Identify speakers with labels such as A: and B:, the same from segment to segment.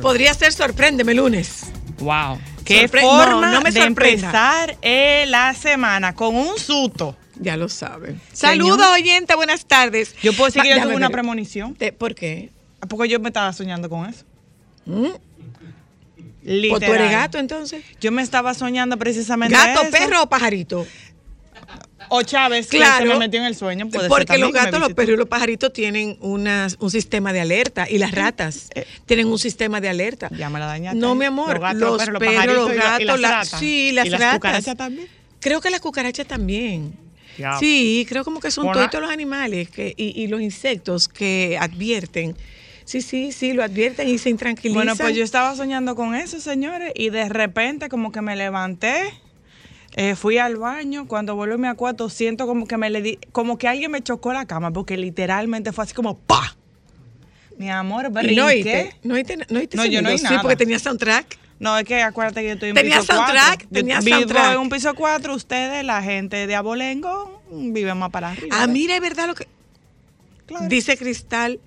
A: Podría ser sorpréndeme lunes.
B: Wow. Qué
A: Sorpre-
B: forma
A: no, no me
B: de empezar eh, la semana con un susto.
A: Ya lo saben. Saludos, oyente, buenas tardes.
B: Yo puedo decir que yo tuve una premonición.
A: Te- ¿Por qué?
B: Porque yo me estaba soñando con eso.
A: ¿Mm?
B: Literal.
A: ¿O tú eres gato entonces?
B: Yo me estaba soñando precisamente
A: ¿Gato,
B: eso.
A: perro o pajarito?
B: O Chávez,
A: Claro.
B: que se me metió en el sueño. puede
A: Porque los gatos, los perros y los pajaritos tienen unas- un sistema de alerta y las ratas
B: Eh.
A: tienen un sistema de alerta.
B: Ya me la dañaste.
A: No, mi amor,
B: Los gatos,
A: los,
B: perros, los
A: los
B: y la- y
A: gatos,
B: las
A: la-
B: ratas.
A: sí, las
B: ¿Y las
A: ratas.
B: cucarachas también?
A: Creo que las cucarachas también.
B: Ya.
A: Sí, creo como que son todos los animales que, y, y los insectos que advierten. Sí, sí, sí, lo advierten y se intranquilizan.
B: Bueno, pues yo estaba soñando con eso, señores, y de repente como que me levanté, eh, fui al baño, cuando vuelvo y me acuerdo, siento como que me le di, como que alguien me chocó la cama, porque literalmente fue así como ¡pa! Mi amor, brinqué.
A: no oíste, no oíste, no oíste
B: No, yo no oí
A: Sí,
B: nada.
A: porque tenía soundtrack.
B: No, es que acuérdate que yo estoy en
A: ¿Tenía
B: piso
A: soundtrack?
B: 4.
A: ¿Tenía
B: vivo
A: soundtrack?
B: en un piso 4, ustedes, la gente de Abolengo, viven más para arriba.
A: Ah, mira, es verdad lo que
B: Claro.
A: dice Cristal.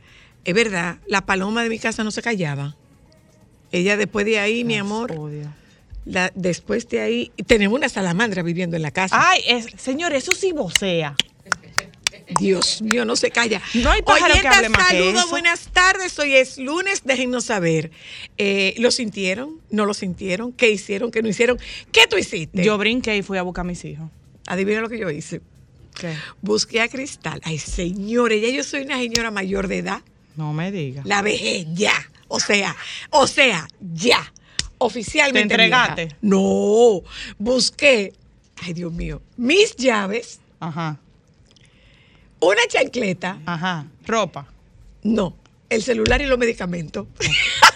A: Es verdad, la paloma de mi casa no se callaba. Ella después de ahí, mi amor,
B: odio.
A: La, después de ahí, tenemos una salamandra viviendo en la casa.
B: Ay, es, señor, eso sí vocea.
A: Dios mío, no se calla.
B: No hay que
A: saludos, buenas tardes. Hoy es lunes, déjennos saber. Eh, ¿Lo sintieron? ¿No lo sintieron? ¿Qué hicieron? ¿Qué no hicieron? ¿Qué tú hiciste?
B: Yo brinqué y fui a buscar a mis hijos.
A: Adivina lo que yo hice.
B: ¿Qué?
A: Busqué a Cristal. Ay, señores, ya yo soy una señora mayor de edad.
B: No me digas.
A: La vejez, ya. O sea, o sea, ya. Oficialmente.
B: ¿Te entregaste?
A: vieja. No. Busqué, ay Dios mío, mis llaves,
B: Ajá,
A: una chancleta.
B: ajá. Ropa.
A: No. El celular y los medicamentos.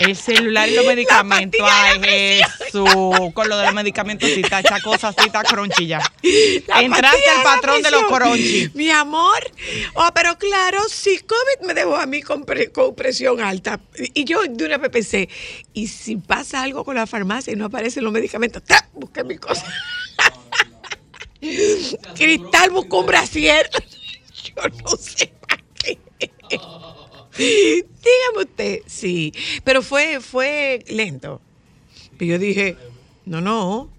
B: El celular y los medicamentos. Ay, Jesús. Con lo de los medicamentos, sí, está esa cosa así, está crunchy ya.
A: La
B: Entraste al patrón de los crunchy.
A: Mi amor. Oh, pero claro, si COVID me dejó a mí con, pre- con presión alta. Y yo de una vez pensé, ¿y si pasa algo con la farmacia y no aparecen los medicamentos? ¡tra! Busqué mi cosa. Cristal buscó un brasier. Yo no sé para qué. Dígame usted, sí. Pero fue, fue lento. Y yo dije, no, no.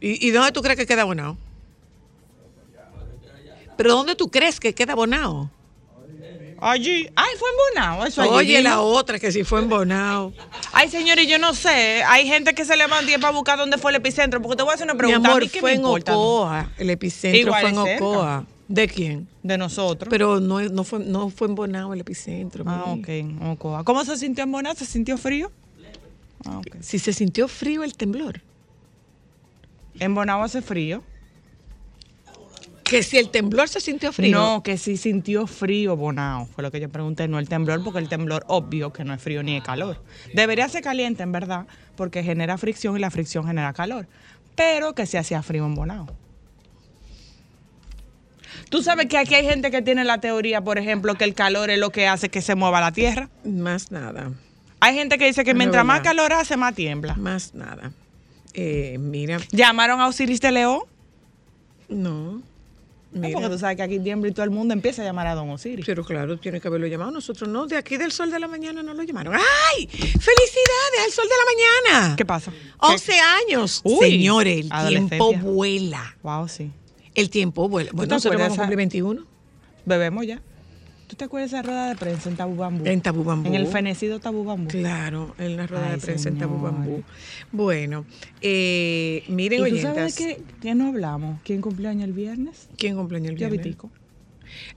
A: ¿Y, ¿Y dónde tú crees que queda abonado? ¿Pero dónde tú crees que queda abonado?
B: Allí. Ay, fue en Bonao. Eso allí
A: Oye, la otra que si fue en Bonao.
B: Ay, señores, yo no sé. Hay gente que se y es para buscar dónde fue el epicentro. Porque te voy a hacer una
A: Mi
B: pregunta. ¿A
A: amor,
B: mí
A: fue
B: me
A: en? Ocoa. El epicentro
B: Igual
A: fue en
B: cerca.
A: Ocoa. ¿De quién?
B: De nosotros.
A: Pero no, no, fue, no fue en Bonao el epicentro.
B: ah,
A: mi.
B: ok. Ocoa. ¿Cómo se sintió en Bonao? ¿Se sintió frío? Ah, ok.
A: Si se sintió frío el temblor.
B: En Bonao hace frío.
A: Que si el temblor se sintió frío.
B: No, que sí sintió frío Bonao. Fue lo que yo pregunté, no el temblor, porque el temblor obvio que no es frío ni es calor. Debería ser caliente, en verdad, porque genera fricción y la fricción genera calor. Pero que se hacía frío en Bonao. Tú sabes que aquí hay gente que tiene la teoría, por ejemplo, que el calor es lo que hace que se mueva la tierra.
A: Más nada.
B: Hay gente que dice que
A: No
B: mientras más calor hace, más tiembla.
A: Más nada. Eh, mira,
B: ¿Llamaron a Osiris de León?
A: no.
B: No,
A: Mira.
B: porque tú sabes que aquí tiembla y todo el mundo empieza a llamar a Don Osiris.
A: Pero claro, tiene que haberlo llamado. Nosotros no, de aquí del sol de la mañana no lo llamaron. ¡Ay! ¡Felicidades al sol de la mañana!
B: ¿Qué pasa?
A: 11 años.
B: Uy,
A: Señores, el tiempo vuela.
B: Wow, sí.
A: El tiempo vuela.
B: te
A: Bueno, nosotros
B: acuerdas
A: vamos a
B: esa-
A: cumplir 21
B: Bebemos ya. ¿Tú te acuerdas de esa rueda de prensa en Tabú Bambú?
A: en Tabú Bambú.
B: En el fenecido Tabú Bambú.
A: Claro, en la rueda
B: Ay,
A: de prensa en Tabú
B: señor.
A: Bambú. Bueno, eh, miren,
B: ¿Y tú sabes
A: oyentas.
B: de qué, qué no hablamos? ¿Quién cumpleaños el viernes?
A: ¿Quién cumpleaños el viernes?
B: Vitico.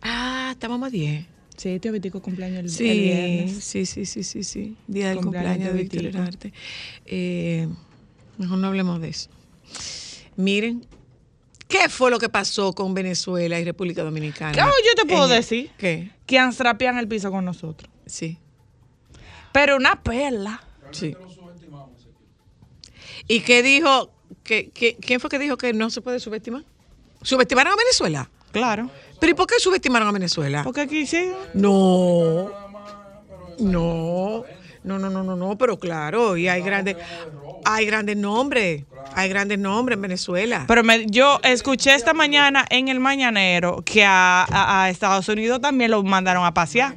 A: Ah, estábamos a 10.
B: Sí, tío Vitico cumpleaños el, el
A: Sí,
B: viernes.
A: sí, sí, sí, sí, sí. Día del
B: Cumpleaños
A: cumpleaños de Víctor. Herarte. Eh, mejor no hablemos de eso. Miren, ¿qué fue lo que pasó con Venezuela y República Dominicana?
B: Claro, yo te puedo
A: En el-
B: decir.
A: ¿Qué?
B: Que anstrapean el piso con nosotros.
A: Sí,
B: Pero una perla.
A: sí. ¿Y qué dijo? ¿Qué, qué- quién fue que dijo que no se puede subestimar? ¿Subestimaron a Venezuela?
B: Claro.
A: ¿Pero y por qué subestimaron a Venezuela?
B: Porque aquí sí.
A: No. No. No, no, no, no, no, pero claro, y hay grandes, hay grandes nombres, hay grandes nombres en Venezuela.
B: Pero me- yo escuché esta mañana en el mañanero que a, a- a Estados Unidos también lo mandaron a pasear.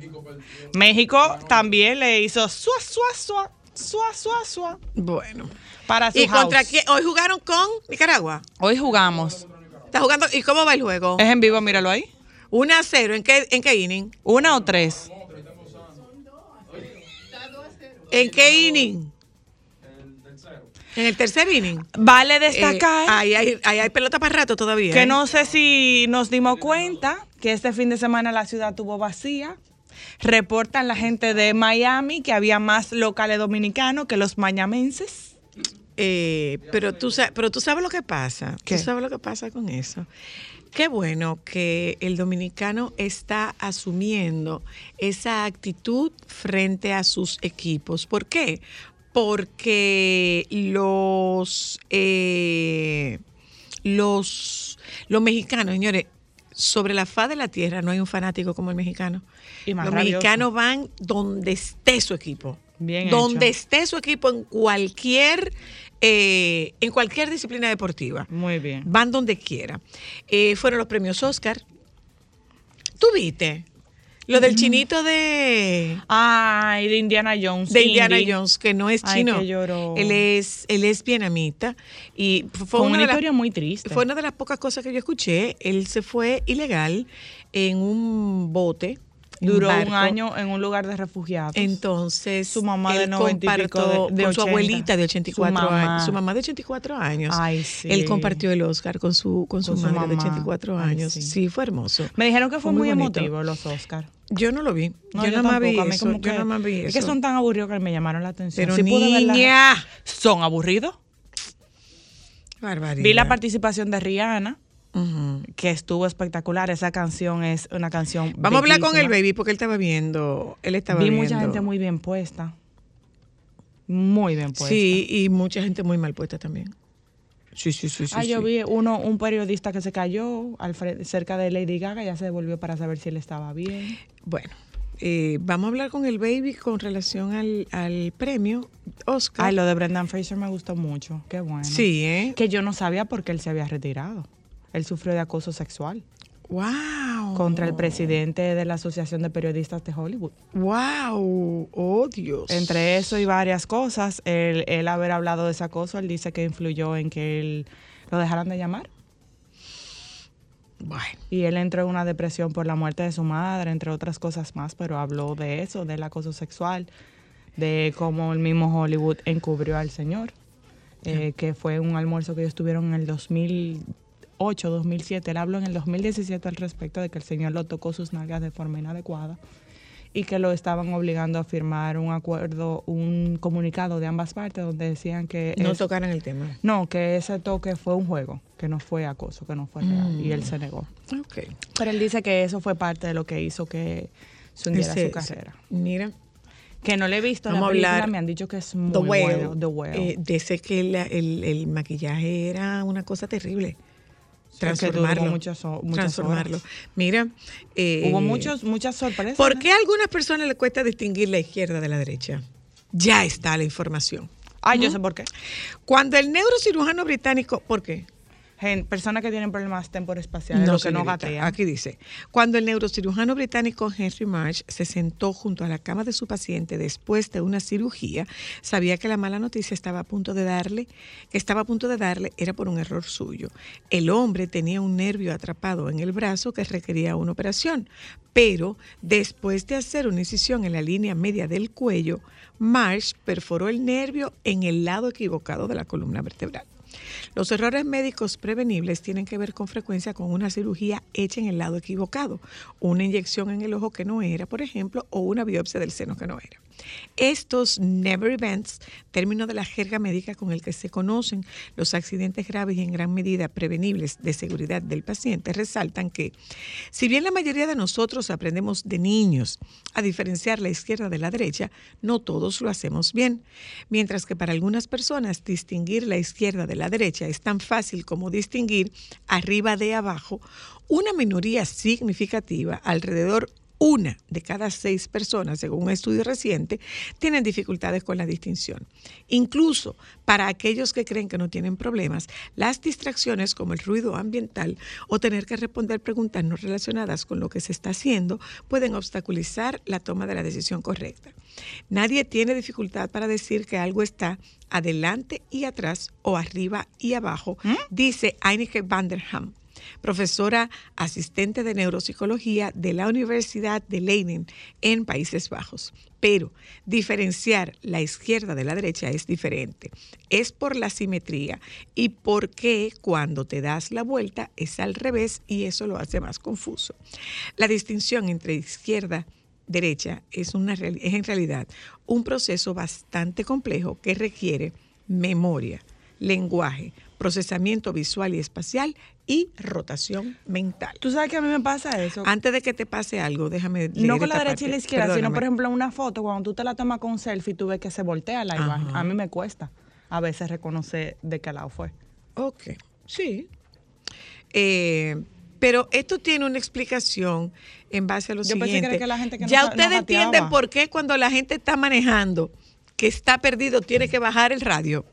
B: México también le hizo suá, suá, suá, suá, suá, suá
A: bueno.
B: para su
A: ¿Y contra quién? Hoy jugaron con Nicaragua.
B: Hoy jugamos.
A: ¿Está jugando? ¿Y cómo va el juego?
B: Es en vivo, míralo ahí.
A: 1 a 0. ¿En qué, en qué inning?
B: ¿Una o tres?
A: ¿En qué inning? En el tercer inning.
B: Vale
A: Eh,
B: destacar
A: ahí, hay, ahí hay pelota para rato todavía.
B: que
A: ¿eh?
B: no sé si nos dimos cuenta que este fin de semana la ciudad tuvo vacía. Reportan la gente de Miami que había más locales dominicanos que los mañamenses.
A: Eh, pero, tú, pero tú sabes lo que pasa.
B: ¿Qué?
A: Tú sabes lo que pasa con eso. Qué bueno que el dominicano está asumiendo esa actitud frente a sus equipos. ¿Por qué? Porque los, eh, los, los mexicanos, señores, sobre la faz de la tierra no hay un fanático como el mexicano.
B: Y
A: los
B: rabioso.
A: mexicanos van donde esté su equipo.
B: Bien
A: donde
B: hecho.
A: esté su equipo en cualquier eh, en cualquier disciplina deportiva.
B: Muy bien.
A: Van donde quiera. Eh, fueron los premios Oscar. ¿Tú viste? Lo del chinito de,
B: Ay, de Indiana Jones.
A: de Indiana
B: Indy.
A: Jones, que no es
B: Ay,
A: chino.
B: que lloró.
A: Él es, él es vietnamita. Y fue, una,
B: historia muy triste.
A: fue una de las pocas cosas que yo escuché. Él se fue ilegal en un bote.
B: Duró un año en un lugar de refugiados.
A: Entonces,
B: Su mamá de
A: él
B: 90 y pico
A: compartió
B: de- de
A: con su
B: 80.
A: abuelita de 84
B: Su mamá.
A: años. Su mamá de 84 años.
B: Ay, sí.
A: Él compartió el Oscar con su, con su
B: Con su
A: madre de
B: mamá.
A: 84
B: Ay,
A: años.
B: sí.
A: sí. fue hermoso.
B: Me dijeron que fue,
A: Fue
B: muy, emotivo los Oscars.
A: Yo no lo vi.
B: No,
A: yo, nada más vi eso.
B: como
A: Yo nada más vi
B: Es
A: eso.
B: que son tan aburridos que me llamaron la atención.
A: Pero
B: Sí
A: niña.
B: ¿Son aburridos?
A: Barbaridad.
B: Vi la participación de Rihanna, Que estuvo espectacular. Esa canción es una canción
A: Vamos a hablar con el baby porque él estaba viendo. Él estaba
B: Vi
A: viendo.
B: mucha gente muy bien puesta. Muy bien puesta.
A: Sí, y mucha gente muy mal puesta también. Sí, sí, sí, sí.
B: Ah, yo
A: sí.
B: vi uno, un periodista que se cayó al cerca de Lady Gaga, ya se devolvió para saber si él estaba bien.
A: Bueno, eh, vamos a hablar con el baby con relación al, al premio Oscar.
B: Ay, lo de Brendan Fraser me gustó mucho. Qué bueno.
A: Sí, ¿eh?
B: Que yo no sabía por qué él se había retirado. Él sufrió de acoso sexual
A: ¡Wow!
B: contra el presidente de la Asociación de Periodistas de Hollywood.
A: ¡Wow! ¡Oh, Dios!
B: Entre eso y varias cosas, él, él haber hablado de ese acoso, él dice que influyó en que él lo dejaran de llamar.
A: Bueno,
B: Y él entró en una depresión por la muerte de su madre, entre otras cosas más, pero habló de eso, del acoso sexual, de cómo el mismo Hollywood encubrió al señor, eh, que fue un almuerzo que ellos tuvieron en el 2008, 2007. Él habló en el 2017 al respecto de que el señor lo tocó sus nalgas de forma inadecuada y que lo estaban obligando a firmar un acuerdo, un comunicado de ambas partes donde decían que...
A: no
B: es-
A: tocaran el tema.
B: no, que ese toque fue un juego, que no fue acoso, que no fue real. Y él se negó.
A: Ok.
B: Pero él dice que eso fue parte de lo que hizo que se hundiera
A: Ese-
B: su carrera.
A: Mira,
B: Que no le he visto
A: Vamos
B: la
A: a
B: película,
A: hablar
B: me han dicho que es muy
A: The
B: bueno. The
A: eh, dice que la- el, el maquillaje era una cosa terrible. Transformarlo.
B: muchas
A: transformarlo.
B: horas.
A: Mira. eh,
B: Hubo muchos, muchas sorpresas.
A: ¿Por qué a algunas personas les cuesta distinguir la izquierda de la derecha? Ya está la información.
B: Ah, yo sé por qué.
A: Cuando el neurocirujano británico, ¿por qué?
B: Gen- personas que tienen problemas temporoespaciales,
A: No,
B: los que no gatean.
A: Aquí dice, cuando el neurocirujano británico Henry Marsh se sentó junto a la cama de su paciente después de una cirugía, sabía que la mala noticia estaba a punto de darle, que estaba a punto de darle era por un error suyo. El hombre tenía un nervio atrapado en el brazo que requería una operación, pero después de hacer una incisión en la línea media del cuello, Marsh perforó el nervio en el lado equivocado de la columna vertebral. Los errores médicos prevenibles tienen que ver con frecuencia con una cirugía hecha en el lado equivocado, una inyección en el ojo que no era, por ejemplo, o una biopsia del seno que no era. Estos never events, término de la jerga médica con el que se conocen los accidentes graves y en gran medida prevenibles de seguridad del paciente, resaltan que, si bien la mayoría de nosotros aprendemos de niños a diferenciar la izquierda de la derecha, no todos lo hacemos bien. Mientras que para algunas personas distinguir la izquierda de la derecha es tan fácil como distinguir arriba de abajo, una minoría significativa, alrededor una de cada seis personas, según un estudio reciente, tienen dificultades con la distinción. Incluso para aquellos que creen que no tienen problemas, las distracciones como el ruido ambiental o tener que responder preguntas no relacionadas con lo que se está haciendo pueden obstaculizar la toma de la decisión correcta. Nadie tiene dificultad para decir que algo está adelante y atrás o arriba y abajo, dice Einike van der Ham profesora asistente de neuropsicología de la Universidad de Leiden en Países Bajos. Pero diferenciar la izquierda de la derecha es diferente. Es por la simetría y porque cuando te das la vuelta es al revés y eso lo hace más confuso. La distinción entre izquierda derecha es, es en realidad un proceso bastante complejo que requiere memoria, lenguaje, procesamiento visual y espacial y rotación mental.
B: Tú sabes que a mí me pasa eso.
A: Antes de que te pase algo, déjame leer
B: No con la derecha y la izquierda, sino por ejemplo en una foto, cuando tú te la tomas con un selfie, tú ves que se voltea la imagen. A mí me cuesta a veces reconocer de qué lado fue.
A: Ok, sí. Eh, pero esto tiene una explicación en base a lo
B: Yo pensé que
A: siguiente.
B: era que la gente que
A: ya
B: no
A: ustedes entienden por qué cuando la gente está manejando, que está perdido, tiene que bajar el radio.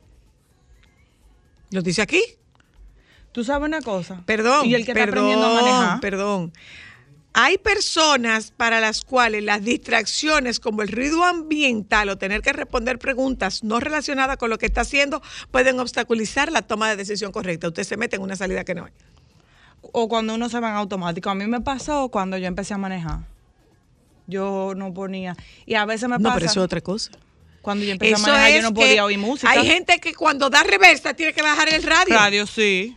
A: ¿Lo dice aquí?
B: ¿Tú sabes una cosa?
A: Perdón,
B: Y el que está
A: perdón,
B: aprendiendo a manejar.
A: perdón. Hay personas para las cuales las distracciones como el ruido ambiental o tener que responder preguntas no relacionadas con lo que está haciendo pueden obstaculizar la toma de decisión correcta. Usted se mete en una salida que no es.
B: O cuando uno se va en automático. A mí me pasó cuando yo empecé a manejar. Yo no ponía. Y a veces me
A: No,
B: pasa.
A: pero eso es otra cosa.
B: Cuando yo empecé
A: Eso
B: a manejar, yo no podía oír música.
A: Hay gente que cuando da reversa tiene que bajar el radio,
B: Radio, sí.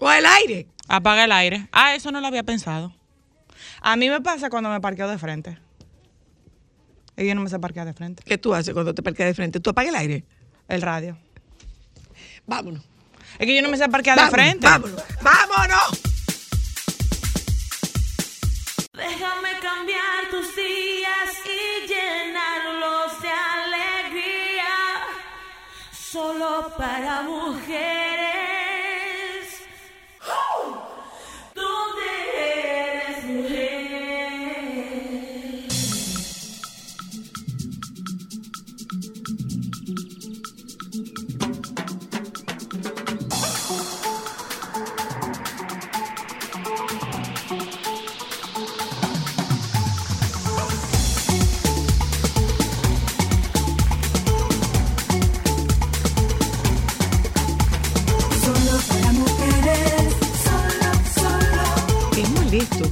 A: o el aire.
B: Apaga el aire. Ah, eso no lo había pensado. A mí me pasa cuando me parqueo de frente. Y yo no me sé parquear de frente.
A: ¿Qué tú haces cuando te parqueas de frente? ¿Tú apagas el aire?
B: El radio.
A: Vámonos.
B: Es que yo no me sé parquear de frente.
A: Vámonos. Vámonos.
C: Solo para mujeres.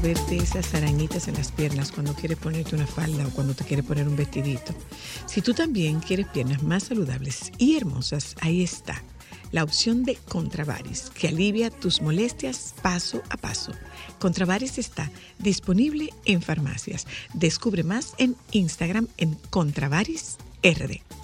A: Verte esas arañitas en las piernas cuando quieres ponerte una falda o cuando te quieres poner un vestidito. Si tú también quieres piernas más saludables y hermosas, ahí está. La opción de Contravaris, que alivia tus molestias paso a paso. Contravaris está disponible en farmacias. Descubre más en Instagram en Contravaris RD.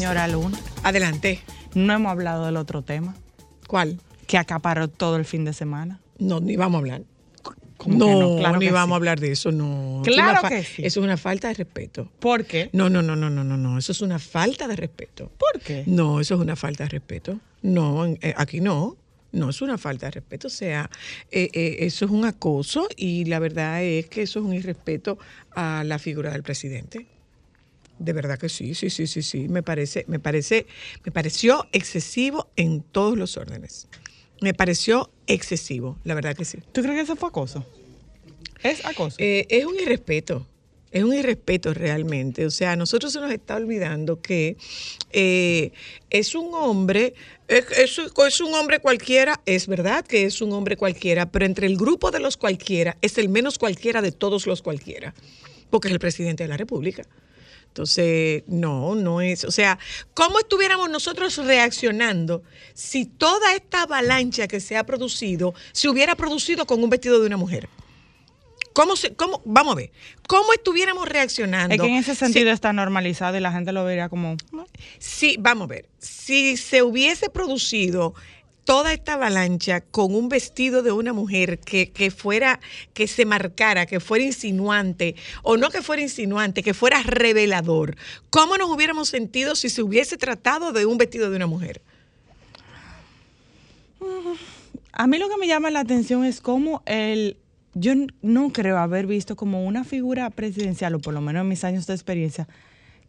B: Señora Luna,
A: adelante.
B: no hemos hablado del otro tema.
A: ¿Cuál?
B: que acaparó todo el fin de semana.
A: No, ni vamos a hablar.
B: ¿Cómo
A: no,
B: no? Claro
A: ni vamos
B: sí.
A: a hablar de eso, no.
B: Claro que sí.
A: Eso es una falta de respeto.
B: ¿Por qué?
A: No, no, no, no, no, no, no. Eso es una falta de respeto.
B: ¿Por qué?
A: No, eso es una falta de respeto. No, eh, aquí no. No, es una falta de respeto. O sea, eh, eh, eso es un acoso y la verdad es que eso es un irrespeto a la figura del presidente. De verdad que sí, sí, sí, sí, sí. Me parece, me parece, me pareció excesivo en todos los órdenes. Me pareció excesivo, la verdad que sí.
B: ¿Tú crees que eso fue acoso? Es acoso.
A: Eh, es un irrespeto, es un irrespeto realmente. O sea, a nosotros se nos está olvidando que eh, es un hombre, es, es- es un hombre cualquiera, es verdad que es un hombre cualquiera, pero entre el grupo de los cualquiera es el menos cualquiera de todos los cualquiera, porque es el presidente de la República. Entonces, no, no es, o sea, ¿cómo estuviéramos nosotros reaccionando si toda esta avalancha que se ha producido se hubiera producido con un vestido de una mujer? ¿Cómo se, cómo, vamos a ver, cómo estuviéramos reaccionando?
B: es que en ese
A: si-
B: sentido está normalizado y la gente lo vería como...
A: Sí, vamos a ver. Si se hubiese producido toda esta avalancha con un vestido de una mujer que, que fuera, que se marcara, que fuera insinuante, o no que fuera insinuante, que fuera revelador, ¿cómo nos hubiéramos sentido si se hubiese tratado de un vestido de una mujer?
B: A mí lo que me llama la atención es cómo el... Yo no creo haber visto como una figura presidencial, o por lo menos en mis años de experiencia,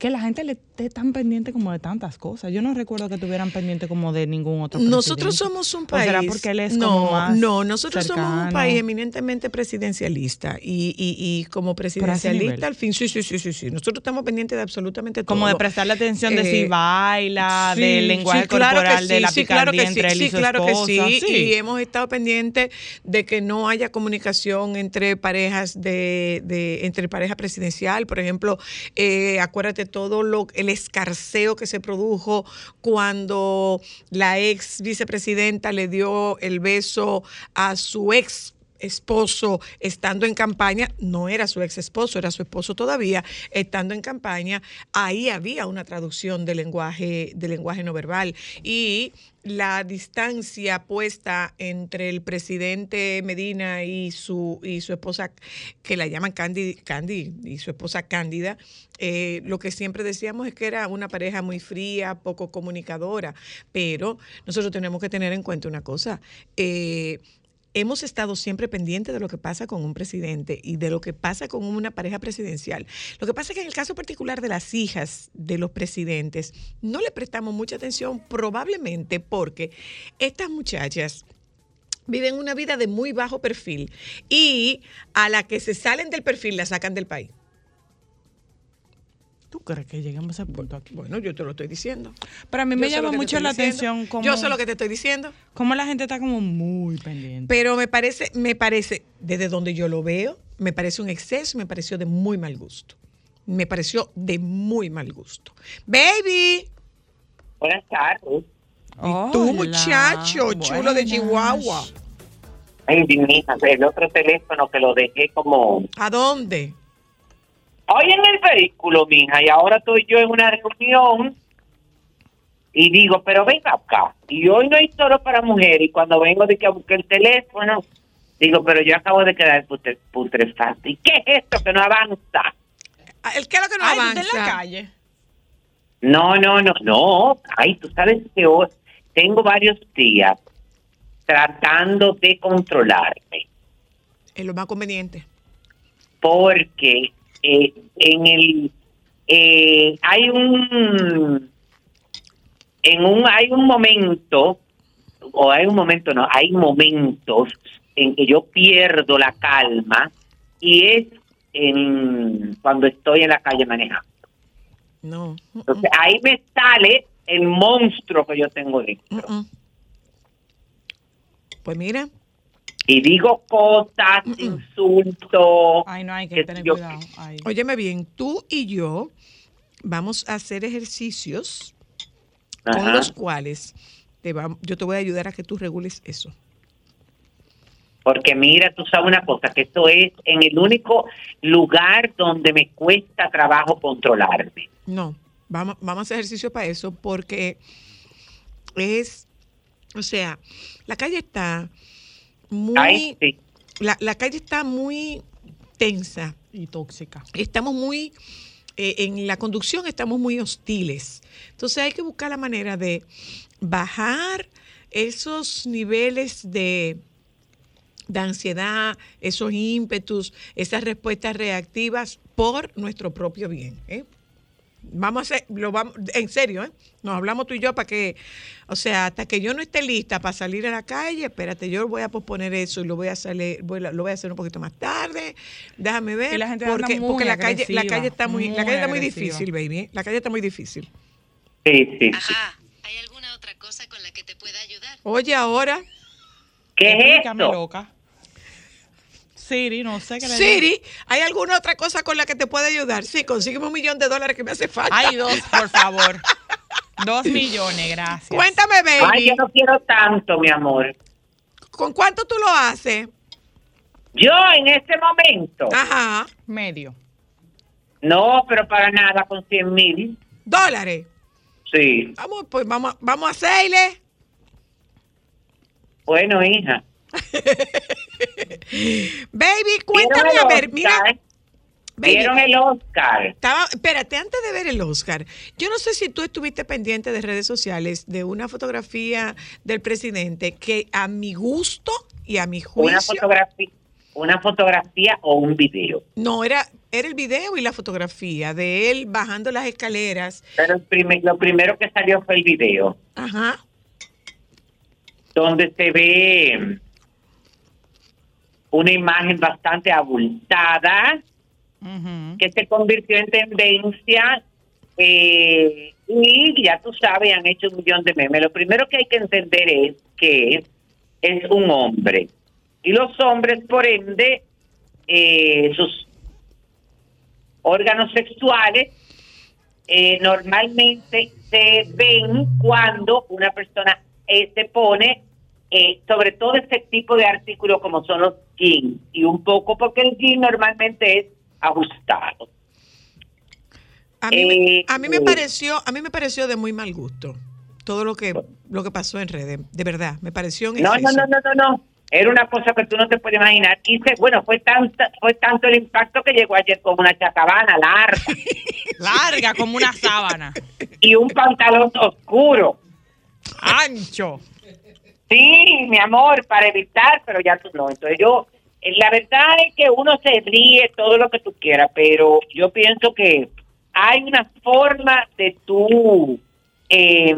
B: que la gente le esté tan pendiente como de tantas cosas. Yo no recuerdo que tuvieran pendiente como de ningún otro
A: Nosotros
B: presidente.
A: somos un
B: ¿O
A: país.
B: será porque él es
A: no,
B: como más
A: no, nosotros somos un país eminentemente presidencialista y, y, y como presidencialista al fin, sí, sí, sí, sí, sí. Nosotros estamos pendientes de absolutamente todo.
B: Como de prestarle atención de si
A: Eh,
B: baila,
A: Sí,
B: del lenguaje
A: sí, claro que
B: corporal, de la
A: sí, claro que sí,
B: entre él
A: sí,
B: y su
A: claro que sí, y hemos estado pendientes de que no haya comunicación entre parejas de, de- entre pareja presidencial, por ejemplo, eh, acuérdate todo lo el escarceo que se produjo cuando la ex vicepresidenta le dio el beso a su ex esposo estando en campaña, no era su ex esposo, era su esposo todavía, estando en campaña, ahí había una traducción del lenguaje, del lenguaje no verbal. Y la distancia puesta entre el presidente Medina y su, y su esposa, que la llaman Candy, Candy y su esposa Cándida, eh, lo que siempre decíamos es que era una pareja muy fría, poco comunicadora, pero nosotros tenemos que tener en cuenta una cosa. eh, hemos estado siempre pendientes de lo que pasa con un presidente y de lo que pasa con una pareja presidencial. Lo que pasa es que en el caso particular de las hijas de los presidentes, no le prestamos mucha atención, probablemente porque estas muchachas viven una vida de muy bajo perfil y a la que se salen del perfil la sacan del país.
B: ¿Tú crees que lleguemos a ese punto aquí?
A: Bueno, yo te lo estoy diciendo.
B: Pero a mí me llama mucho la
A: diciendo.
B: atención cómo,
A: Yo sé lo que te estoy diciendo.
B: cómo la gente está como muy pendiente.
A: Pero me parece, me parece, desde donde yo lo veo, me parece un exceso y me pareció de muy mal gusto. Me pareció de muy mal gusto. Baby,
D: Buenas tardes.
A: y tú, muchacho, chulo de Chihuahua.
D: Ay, mi hija, el otro teléfono que lo dejé como...
A: ¿A dónde?
D: Hoy en el vehículo, mija, y ahora estoy yo en una reunión y digo, pero ven acá. Y hoy no hay toro para mujer y cuando vengo de que buscar el teléfono, digo, pero yo acabo de quedar putre, putrefacto. ¿Y qué es esto que no avanza?
A: Ah, ¿El qué es lo que no
B: Ay,
A: avanza?
B: en la calle.
D: No, no, no, no. Ay, tú sabes que hoy tengo varios días tratando de controlarme.
A: Es lo más conveniente.
D: porque eh, en el eh, hay un en un hay un momento o hay un momento no hay momentos en que yo pierdo la calma y es en cuando estoy en la calle manejando
A: No.
D: entonces ahí me sale el monstruo que yo tengo dentro.
A: Pues mira,
D: y digo cosas insulto
B: Ay, no hay que
D: que
B: tener
D: yo-
B: cuidado. Ay.
A: óyeme bien, tú y yo vamos a hacer ejercicios con los cuales te va- yo te voy a ayudar a que tú regules eso.
D: Porque mira, tú sabes una cosa, que esto es en el único lugar donde me cuesta trabajo controlarme.
A: No, vamos, vamos a hacer ejercicio para eso porque es O sea, la calle está muy...
D: Ay, sí.
A: la, la calle está muy tensa.
B: Y tóxica.
A: Estamos muy... eh, en la conducción estamos muy hostiles. Entonces hay que buscar la manera de bajar esos niveles de, de ansiedad, esos ímpetus, esas respuestas reactivas por nuestro propio bien. ¿eh? Vamos a hacer, lo vamos, en serio, ¿eh? Nos hablamos tú y yo para que, o sea, hasta que yo no esté lista para salir a la calle, espérate, yo voy a posponer eso y lo voy a salir, voy lo voy a hacer un poquito más tarde. Déjame ver.
B: Y la gente anda
A: porque,
B: muy
A: porque la calle, la calle está muy, la calle está muy
B: agresiva.
A: difícil, baby. ¿eh? La calle está muy difícil.
D: Sí, sí, sí.
E: Ajá. ¿Hay alguna otra cosa con la que te pueda ayudar?
A: Oye, ahora,
D: ¿Qué es esto?
B: loca. Siri, no sé qué le
A: Siri, ¿hay alguna otra cosa con la que te pueda ayudar? Sí, consígueme un millón de dólares que me hace falta.
B: Hay dos, por favor. Dos millones, gracias.
A: Cuéntame,
D: Ay,
A: baby.
D: yo no quiero tanto, mi amor.
A: ¿Con cuánto tú lo haces?
D: Yo en este momento,
A: Ajá.
B: Medio.
D: no, pero para nada, con 100 mil.
A: Dólares.
D: Sí.
A: Vamos, pues vamos, vamos a hacerle.
D: Bueno, hija.
A: Baby, cuéntame,
D: ¿Vieron
A: a ver, mira. Baby,
D: ¿Vieron el Oscar?
A: estaba, espérate, antes de ver el Oscar, yo no sé si tú estuviste pendiente de redes sociales de una fotografía del presidente que a mi gusto y a mi
D: Una
A: juicio,
D: fotografía, una fotografía o un video.
A: no, era, era el video y la fotografía de él bajando las escaleras.
D: Pero el primer- lo primero que salió fue el video,
A: Ajá.
D: donde se ve una imagen bastante abultada, que se convirtió en tendencia eh, y ya tú sabes, han hecho un millón de memes. Lo primero que hay que entender es que es un hombre y los hombres, por ende, eh, sus órganos sexuales eh, normalmente se ven cuando una persona eh, se pone eh, sobre todo este tipo de artículos como son los jeans y un poco porque el jean normalmente es ajustado.
A: A mí,
D: Eh,
A: a mí me
D: eh.
A: pareció, a mí me pareció de muy mal gusto todo lo que lo que pasó en redes, de verdad, me pareció
D: No, no, no, no, no, no. Era una cosa que tú no te puedes imaginar. Y se- bueno, fue tanto, fue tanto el impacto que llegó ayer con una chacabana larga
B: Larga como una sábana.
D: y un pantalón oscuro.
B: Ancho.
D: Sí, mi amor, para evitar, pero ya tú no. Entonces yo, eh, la verdad es que uno se ríe todo lo que tú quieras, pero yo pienso que hay una forma de tú eh,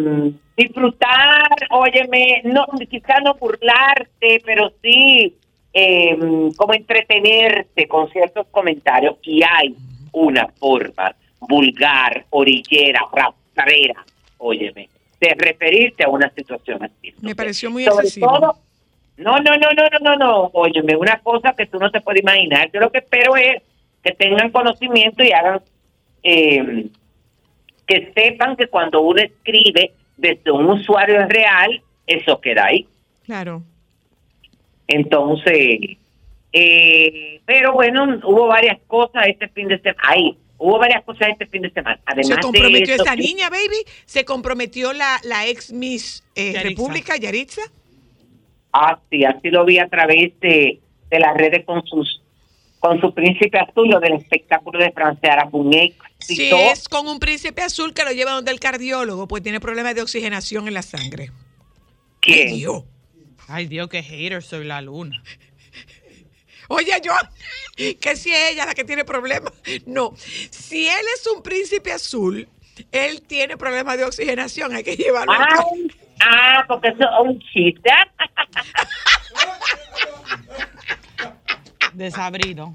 D: disfrutar, óyeme, no, quizás no burlarte, pero sí eh, como entretenerte con ciertos comentarios. Y hay una forma vulgar, orillera, rastrera, óyeme, de referirte a una situación así.
A: Me pareció muy
D: Sobre
A: excesivo.
D: todo, no, no, no, no, no, no, no, óyeme, una cosa que tú no te puedes imaginar. Yo lo que espero es que tengan conocimiento y hagan, eh, que sepan que cuando uno escribe desde un usuario real, eso queda ahí.
A: Claro.
D: Entonces, eh, pero bueno, hubo varias cosas este fin de semana. Ahí, hubo varias cosas este fin de semana. Además
A: Se comprometió
D: de eso,
A: esa niña, baby, se comprometió la, la ex Miss eh,
B: Yaritza.
A: República, Yaritza.
D: Ah, sí, así lo vi a través de, de las redes con sus con su príncipe azul, lo del espectáculo de Francia un éxito.
A: Si es con un príncipe azul que lo lleva donde el cardiólogo, pues tiene problemas de oxigenación en la sangre.
D: ¿Quién?
A: Ay, Dios.
B: Ay, Dios, qué hater soy la luna.
A: Oye, yo, que si es ella la que tiene problemas. No, si él es un príncipe azul, él tiene problemas de oxigenación, hay que llevarlo.
D: Ah, ah, porque eso es un chiste.
B: Desabrido.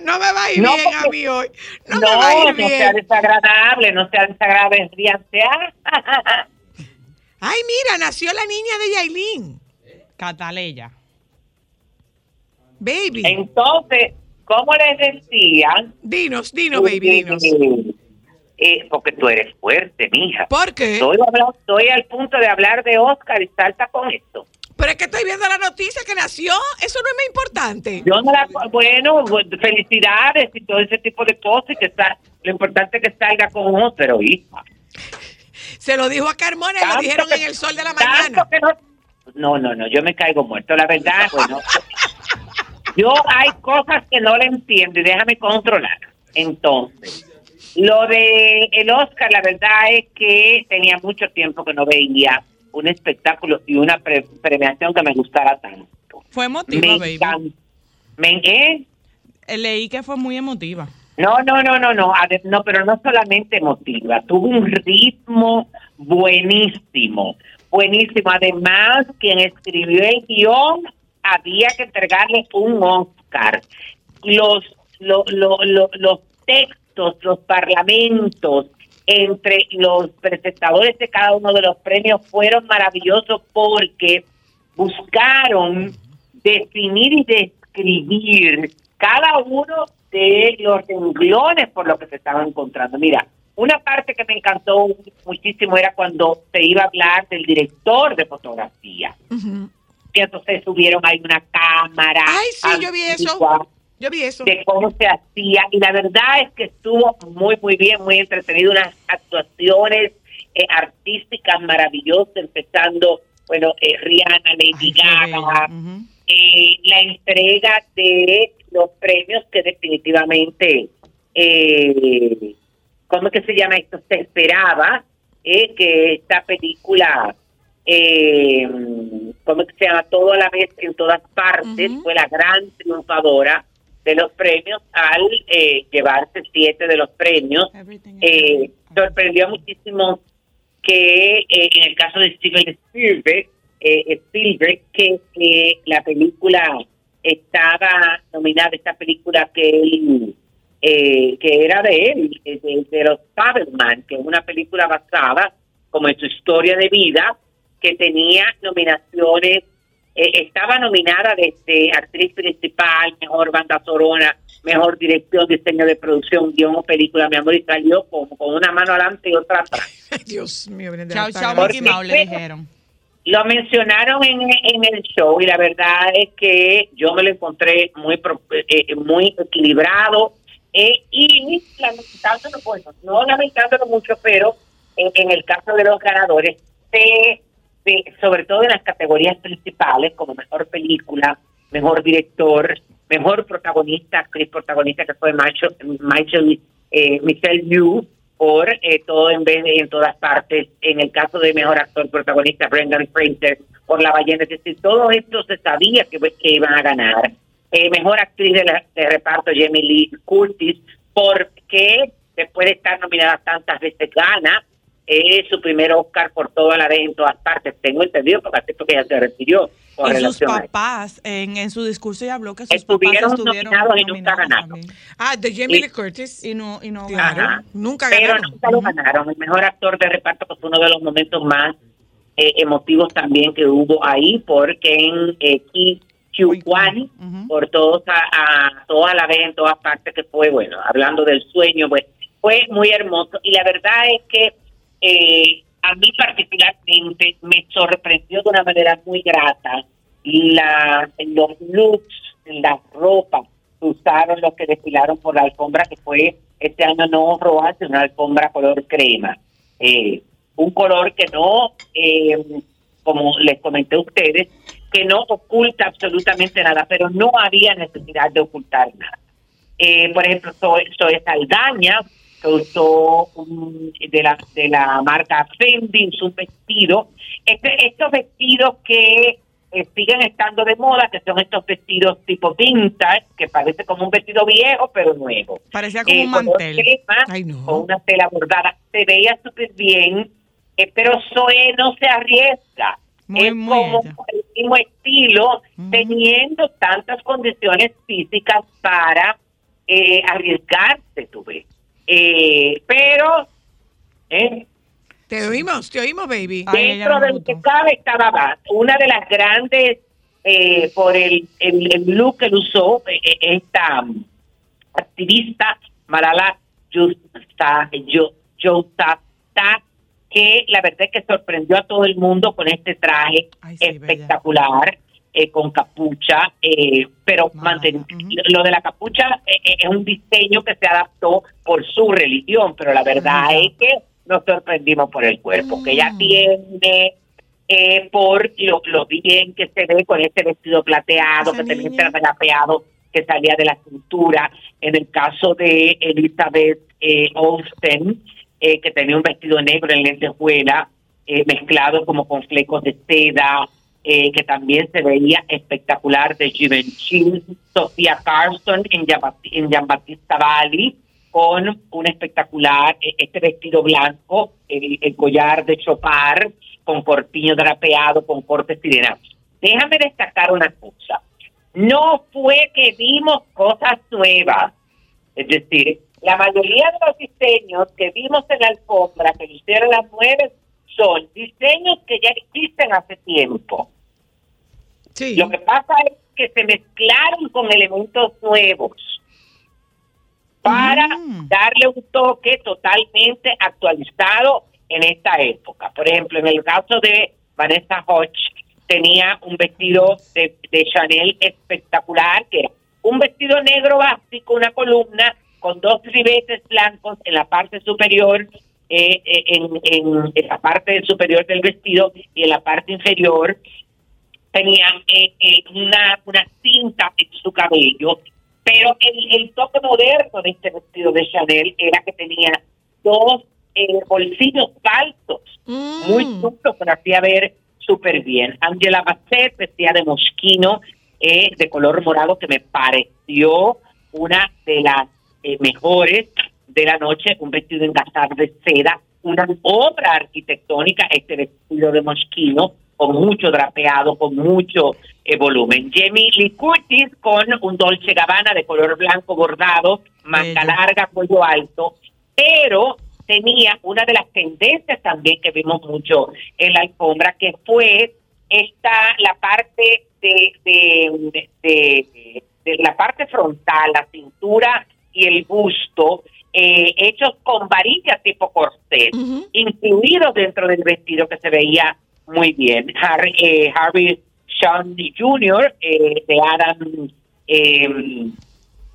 A: No me va a ir
D: No,
A: bien a mí hoy. No,
D: No,
A: me va a ir
D: no sea
A: bien.
D: desagradable, no sea desagradable, ríanse. Ah,
A: Ay, mira, nació la niña de Yailin.
B: Cataleya.
A: Baby.
D: Entonces, como les decía,
A: Dinos, dinos, baby, dinos.
D: eh, porque tú eres fuerte, mija.
A: ¿Por qué?
D: Estoy, hablando- estoy al punto de hablar de Oscar y salta con esto.
A: Pero es que estoy viendo la noticia que nació. Eso no es muy importante.
D: Yo no la, bueno, bu- felicidades y todo ese tipo de cosas y que está, lo importante es que salga con otro, hija.
A: Se lo dijo a Carmona y lo dijeron
D: que-
A: en el sol de la mañana.
D: no, no, no, yo me caigo muerto. La verdad, bueno, yo hay cosas que no le entiendo y déjame controlar. Entonces, lo de el Oscar, la verdad es que tenía mucho tiempo que no veía un espectáculo y una pre- premiación que me gustara tanto.
B: Fue emotiva,
D: Me
B: baby.
D: me- ¿eh?
B: Eh, Leí que fue muy emotiva.
D: No, no, no, no, no, no, pero no solamente emotiva, tuvo un ritmo buenísimo, buenísimo. Además, quien escribió el guion había que entregarle un Oscar. Los, lo- lo- lo- los textos, los parlamentos entre los presentadores de cada uno de los premios fueron maravillosos porque buscaron definir y describir cada uno de los renglones por lo que se estaba encontrando. Mira, una parte que me encantó muchísimo era cuando se iba a hablar del director de fotografía.
A: Ujú.
D: Que entonces subieron ahí una cámara.
A: Ay, sí, yo vi eso. Yo vi eso.
D: de cómo se hacía y la verdad es que estuvo muy muy bien, muy entretenido, unas actuaciones eh, artísticas maravillosas, empezando, bueno, eh, Rihanna, Lady Gaga, eh, la entrega de los premios que definitivamente, eh, ¿cómo es que se llama esto? Se esperaba que esta película, eh, ¿cómo se llama? Todo a la vez en todas partes, fue la gran triunfadora de los premios al eh, llevarse siete de los premios. Eh, sorprendió muchísimo que eh, en el caso de Steven Spielberg, eh, Spielberg que eh, la película estaba nominada, esta película que él, eh, que era de él, eh, de, de los Fabelman, que es una película basada como en su historia de vida, que tenía nominaciones, eh, estaba nominada desde actriz principal, mejor banda sonora, mejor dirección, diseño de producción, guion o película, mi amor, y salió con, con una mano adelante y otra atrás.
A: Dios mío,
B: Chao, chao. Mickey Mouse, le dijeron.
D: Lo mencionaron en, en el show y la verdad es que yo me lo encontré muy pro- eh, muy equilibrado eh, y lamentándolo, bueno, no lamentándolo mucho, pero en, en el caso de los ganadores, se- sobre todo en las categorías principales como mejor película, mejor director, mejor protagonista, actriz protagonista que fue Michael, Michael eh, Michelle Yu por eh, todo en vez de en todas partes. En el caso de mejor actor protagonista, Brendan Fraser por La ballena. Es decir, todo esto se sabía que, que iban a ganar. Eh, mejor actriz de, la- de reparto, Jamie Lee Curtis, porque después de estar nominada tantas veces gana eh, su primer Oscar por toda la vez en todas partes. Tengo entendido porque fue que ella se refirió con
B: Y sus papás, en, en su discurso ya habló que sus
D: Estuvieron
B: papás estuvieron
D: nominados y nunca ganaron.
B: también.
A: Ah, de Jamie Lee Curtis.
B: Y no, y no
A: Claro.
B: ganaron.
D: Ajá.
A: Nunca
D: pero
A: ganaron.
D: nunca lo ganaron. El mejor actor de reparto fue uno de los momentos más eh, emotivos también que hubo ahí, porque en eh, Ki Chiu Kwan,
B: Ujú.
D: por todos a, a toda la vez en todas partes que fue, bueno, hablando del sueño, pues fue muy hermoso. Y la verdad es que eh, a mí particularmente me sorprendió de una manera muy grata la, los looks, las ropas que usaron los que desfilaron por la alfombra, que fue este año no roja, sino una alfombra color crema. Eh, un color que no, eh, como les comenté a ustedes, que no oculta absolutamente nada, pero no había necesidad de ocultar nada. Eh, por ejemplo, Zoe, Zoe Saldaña, que usó un- de, la, de la marca Fendi en su vestido. Este, estos vestidos que eh, siguen estando de moda, que son estos vestidos tipo vintage, que parece como un vestido viejo, pero nuevo.
B: Parecía como
D: Eh,
B: un
D: color
B: mantel.
D: crema,
A: Ay, no.
D: Con una tela bordada. Se veía súper bien, eh, pero Zoe no se arriesga.
B: Muy,
D: es
B: muy
D: como
B: ella.
D: el mismo estilo, teniendo tantas condiciones físicas para eh, arriesgarse, tú ves. Eh, pero eh,
A: Te oímos, te oímos, baby.
B: Ay,
D: dentro
B: me
D: de lo que cabe estaba Bath. Una de las grandes, eh, por el, el, el look que él usó, eh, eh, esta um, activista Malala Yousafzai, que la verdad es que sorprendió a todo el mundo con este traje
B: Ay, sí,
D: espectacular. Eh, con capucha, eh, pero manten-
B: ujú.
D: lo de la capucha eh, eh, es un diseño que se adaptó por su religión, pero la verdad
B: Ajá.
D: es que nos sorprendimos por el cuerpo que ella tiene, eh, por lo, lo bien que se ve con ese vestido plateado,
B: Esa
D: que tenía plateado que salía de la cintura. En el caso de Elizabeth eh, Olsen, eh, que tenía un vestido negro en lentejuela, mezclado como con flecos de seda, eh, que también se veía espectacular de Givenchy, Sofía Carson en en Jean-Baptista Valli, con un espectacular, eh, este vestido blanco, el, el collar de chopar, con corpiño drapeado, con corte sirena. Déjame destacar una cosa. No fue que vimos cosas nuevas. Es decir, la mayoría de los diseños que vimos en la alfombra que hicieron las mujeres son diseños que ya existen hace tiempo.
A: Sí.
D: Lo que pasa es que se mezclaron con elementos nuevos para
B: Mm.
D: darle un toque totalmente actualizado en esta época. Por ejemplo, en el caso de Vanessa Hodge, tenía un vestido de, de Chanel espectacular, que era un vestido negro básico, una columna con dos ribetes blancos en la parte superior, eh, eh, en, en- en la parte superior del vestido y en la parte inferior tenía eh, eh, una, una cinta en su cabello, pero el, el toque moderno de este vestido de Chanel era que tenía dos eh, bolsillos falsos,
A: Mm.
D: muy chulos, que hacía ver súper bien. Angela Bassett vestía de mosquino eh, de color morado que me pareció una de las eh, mejores de la noche, un vestido en gastar de seda, una obra arquitectónica, este vestido de mosquino, con mucho drapeado, con mucho eh, volumen. Jamie Lee Curtis con un Dolce Gabbana de color blanco bordado, manga larga, cuello alto, pero tenía una de las tendencias también que vimos mucho en la alfombra, que fue esta, la parte de, de, de- de- de la parte frontal, la cintura y el busto, eh, hechos con varillas tipo corset, incluidos dentro del vestido que se veía muy bien. Harry, eh, Harvey Sean Jr. eh, de Adam eh,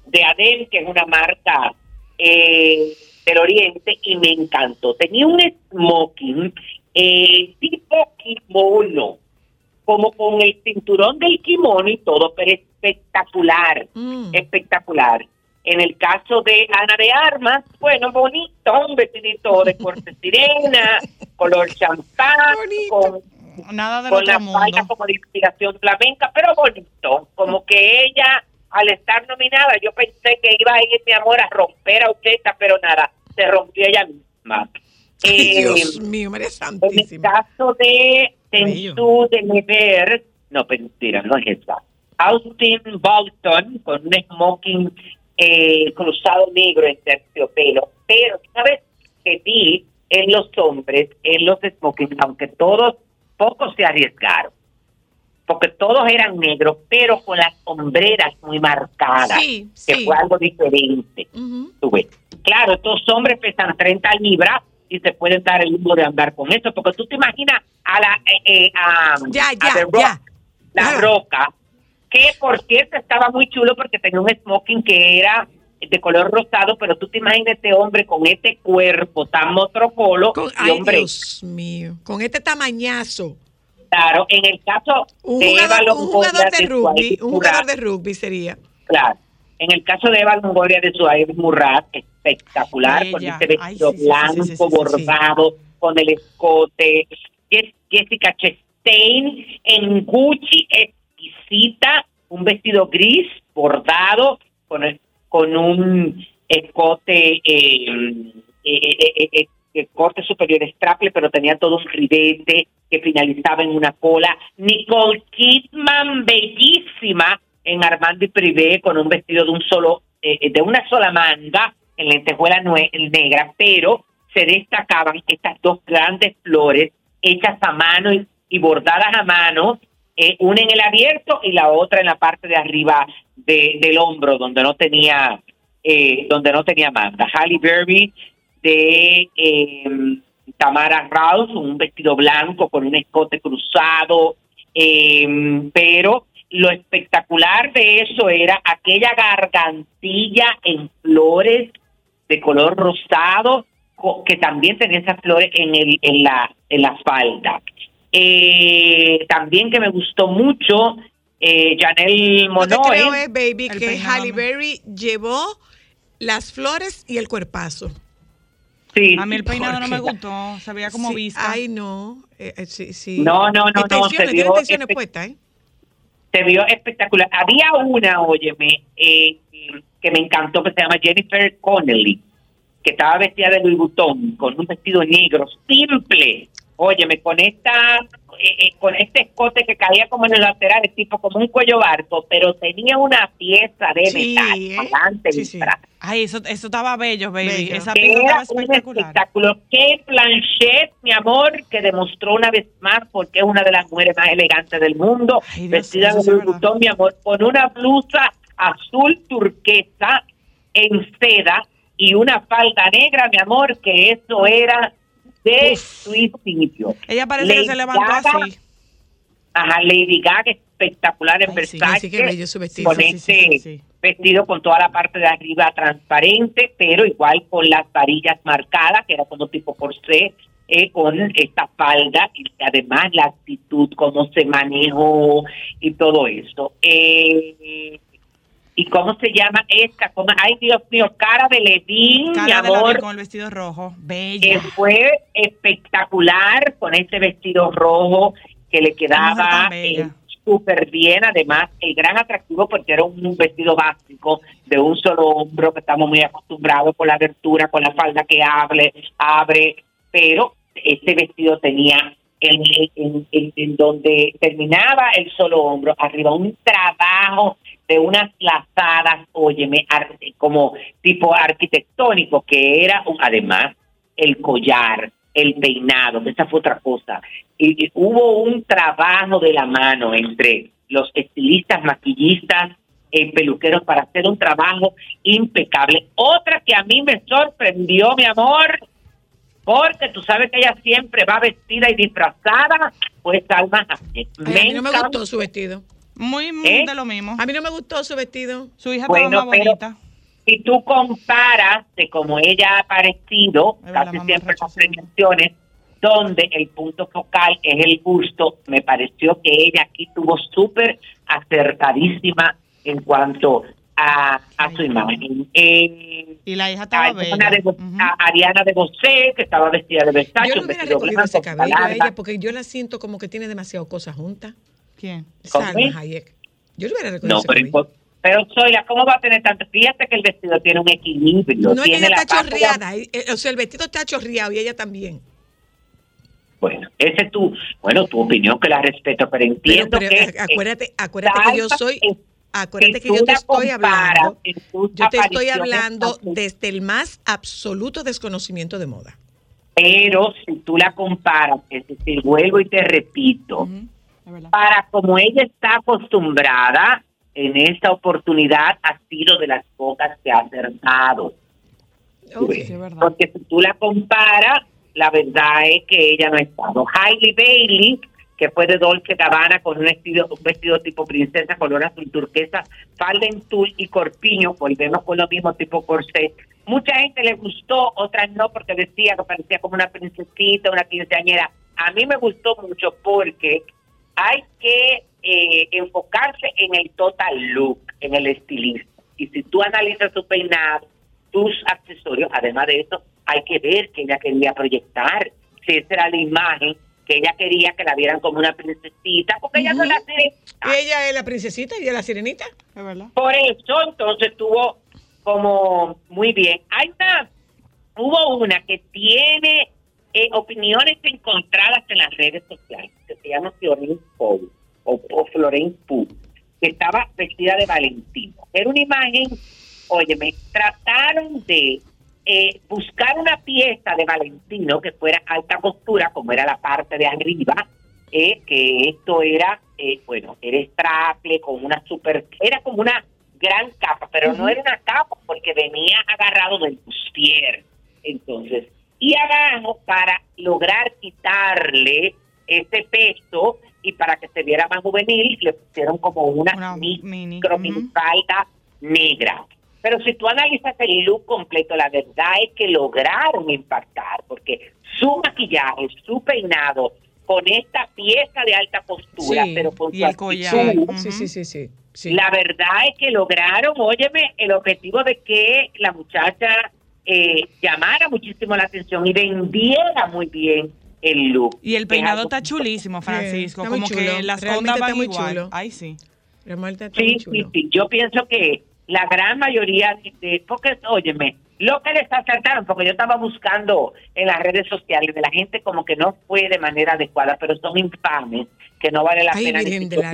D: de Adem, que es una marca eh, del Oriente, y me encantó. Tenía un smoking eh, tipo kimono, como con el cinturón del kimono y todo, pero espectacular,
A: Mm.
D: espectacular. En el caso de Ana de Armas, bueno, bonito, un vestidito de corte sirena, color champán, con
B: Nada del
D: con la
B: mundo.
D: como de inspiración flamenca, pero bonito. Como que ella, al estar nominada, yo pensé que iba a ir, mi amor, a romper a Ucheta, pero nada, se rompió ella misma.
A: Ay,
D: Eh,
A: Dios mío, María
D: en el
A: Santísima.
D: caso de. Tensu de Never, no, mentira, no es esa. Austin Bolton con un smoking eh, cruzado negro en terciopelo. Pero, ¿sabes? Que vi en los hombres, en los smokings, aunque todos, pocos se arriesgaron. Porque todos eran negros, pero con las sombreras muy marcadas.
A: Sí,
D: que
A: sí.
D: fue algo diferente tú ves. Claro, estos hombres pesan 30 libras y se pueden dar el lujo de andar con eso, porque tú te imaginas a la eh, eh, a,
A: Ya,
D: a
A: ya,
D: The Rock,
A: ya.
D: la roca, que por cierto estaba muy chulo porque tenía un smoking que era de color rosado, pero tú te imaginas este hombre con este cuerpo tan motrocolo
A: Con-
D: y
A: ay,
D: hombre,
A: Dios mío. Con este tamañazo.
D: claro, en el caso
A: Un
D: de Eva
A: jugador, un
D: Longoria
A: jugador de
D: de
A: rugby. Un jugador de rugby sería.
D: Claro. En el caso de Eva Longoria de Suárez Murat, espectacular, con este vestido
B: Ay, sí,
D: blanco,
B: sí, sí,
D: bordado, con el escote. Jes- Jessica Chastain en Gucci, exquisita, un vestido gris, bordado, con, con un escote, eh, eh, eh, eh, eh, eh, corte superior straple, pero tenía todo un ribete que finalizaba en una cola. Nicole Kidman, bellísima, en Armando y Privé, con un vestido de un solo, eh, de una sola manga, en lentejuela nue- negra, pero se destacaban estas dos grandes flores hechas a mano y bordadas a mano, eh, una en el abierto y la otra en la parte de arriba de- del hombro, donde no tenía, eh, donde no tenía manga. Halle Berry de eh, Tamara Rouse, un vestido blanco con un escote cruzado, eh, pero lo espectacular de eso era aquella gargantilla en flores de color rosado que también tenía esas flores en, el, en, la, en la falda. Eh, también que me gustó mucho, eh, Janelle
A: Lo que creo
D: Monoe.
A: es, baby,
B: El
A: que
B: peinado,
A: Halle
B: ¿no?
A: Berry llevó las flores y el cuerpazo.
D: Sí,
B: A mí el peinado no me gustó, se veía como
A: Sí,
B: visca.
A: Ay, no. eh, eh, sí, sí.
D: No, no, no, no, se
A: tiene
D: vio
A: puestas, ¿eh?
D: se vio espectacular. Había una, óyeme, eh, que me encantó, que se llama Jennifer Connelly, que estaba vestida de Louis Vuitton, con un vestido negro, simple. Óyeme, con esta, eh, eh, con este escote que caía como en el lateral, tipo como un cuello barco, pero tenía una pieza de
A: Sí,
D: metal
A: ¿eh?
D: adelante
A: Sí,
D: y
A: sí.
D: atrás.
B: Ay, eso, eso estaba bello, baby.
A: Bello.
B: Esa pieza
D: era
B: estaba
D: un
B: espectacular.
D: espectáculo. Que Planchet, mi amor, que demostró una vez más porque es una de las mujeres más elegantes del mundo,
B: Ay, Dios,
D: vestida de
B: verdad.
D: Vuitton, mi amor, con una blusa azul turquesa en seda y una falda negra, mi amor, que eso era de
A: Uf.
D: suicidio.
B: Ella parece que se levantó
D: Gaga,
B: así.
D: Ajá, Lady Gaga espectacular en
A: Ay, sí,
D: Versace.
A: sí, bello su vestido.
D: Con
B: Sí, sí,
D: este
B: sí, sí, sí.
D: vestido con toda la parte de arriba transparente, pero igual con las varillas marcadas, que era como tipo corsé, eh, con esta falda y además la actitud, cómo se manejó y todo eso. Eh, ¿Y cómo se llama esta? ¿Cómo? Ay, Dios mío, cara de Levin, mi
B: Cara de la
D: amor
B: con el vestido rojo.
D: que
B: Bella.
D: fue espectacular con ese vestido rojo que le quedaba
B: bella.
D: eh, súper bien. Además, el gran atractivo porque era un, un vestido básico de un solo hombro que estamos muy acostumbrados con la abertura, con la falda que abre, abre, pero ese vestido tenía en, en- en- en donde terminaba el solo hombro, arriba un trabajo de unas lazadas, óyeme, como tipo arquitectónico, que era un- además el collar, el peinado, esa fue otra cosa. Y, y hubo un trabajo de la mano entre los estilistas, maquillistas, eh, peluqueros para hacer un trabajo impecable. Otra que a mí me sorprendió, mi amor, porque tú sabes que ella siempre va vestida y disfrazada, pues Salma Hayek.
A: Ay, a mí no me gustó su vestido.
B: Muy, muy
D: ¿Eh?
B: de lo mismo.
A: A mí no me gustó su vestido.
B: Su hija
D: Bueno,
B: estaba más
D: pero-
B: bonita.
D: si tú comparas de cómo ella ha aparecido, casi siempre
B: rechazó.
D: premiaciones, donde el punto focal es el gusto, me pareció que ella aquí tuvo súper acertadísima en cuanto a, a su imagen. Eh,
B: Y la hija estaba bella.
D: de, a Ariana de Bosé, que estaba vestida de Versace,
A: Yo no
D: un
A: hubiera
D: vestido
A: recogido ese cabello a ella porque yo la siento como que tiene demasiadas cosas juntas.
B: ¿Quién?
A: Yo le hubiera recogido
D: No, pero, pero ¿cómo va a tener tanto? Fíjate que el vestido tiene un equilibrio.
A: No
D: tiene
A: ella
D: la
A: está chorreada. eh, eh, O sea, el vestido está chorreado y ella también.
D: Bueno, ese es tu, bueno, tu opinión que la respeto, pero entiendo
A: pero,
D: que
A: eh, acuérdate, acuérdate que yo soy, acuérdate que yo te estoy hablando, yo te estoy hablando desde el más absoluto desconocimiento de moda.
D: pero si tú la comparas, es decir, vuelvo y te repito. Para como ella está acostumbrada, en esta oportunidad ha sido de las pocas que ha acertado.
A: Ok.
B: Sí, es verdad.
D: Porque si tú la comparas, la verdad es que ella no ha estado. Hailey Bailey, que fue de Dolce Gabbana con un vestido, un vestido tipo princesa, color azul turquesa, falda en tul y corpiño, volvemos con lo mismo tipo corset. Mucha gente le gustó, otras no, porque decía que parecía como una princesita, una quinceañera. A mí me gustó mucho porque hay que eh, enfocarse en el total look, en el estilista. Y si tú analizas su peinado, tus accesorios, además de eso, hay que ver que ella quería proyectar, si esa era la imagen que ella quería que la vieran como una princesita, porque ella no la tiene.
A: Y ella es la princesita y ella es la sirenita.
B: Es verdad.
D: Por eso, entonces estuvo como muy bien. Hay una, hubo una que tiene eh, opiniones encontradas en las redes sociales, que se llama Florence Poe, o, o Florence que estaba vestida de Valentino. Era una imagen, óyeme, trataron de eh, buscar una pieza de Valentino que fuera alta costura, como era la parte de arriba, eh, que esto era, eh, bueno, era straple con una super, era como una gran capa, pero no era una capa porque venía agarrado del bustier. Entonces, y abajo para lograr quitarle ese peso y para que se viera más juvenil, le pusieron como una,
B: Una
D: micro
B: mini,
D: falda negra. Pero si tú analizas el look completo, la verdad es que lograron impactar, porque su maquillaje, su peinado, con esta pieza de alta postura,
B: Sí,
D: pero con
B: y
D: su
B: el collar.
D: actitud,
B: Ujú.
A: Sí, sí, sí, sí. sí.
D: la verdad es que lograron, óyeme, el objetivo de que la muchacha eh, llamara muchísimo la atención y vendiera muy bien el look.
B: Y el peinado está chulísimo, Francisco.
A: está
B: como que las ondas van
A: muy
B: igual.
A: chulo.
B: Ay, sí.
A: Está
D: Sí, sí,
A: chulo.
D: sí. Yo pienso que la gran mayoría de, porque, óyeme, lo que les acertaron, porque yo estaba buscando en las redes sociales de la gente como que no fue de manera adecuada, pero son infames, que no vale la
A: Ay,
D: pena.
A: Virgen de la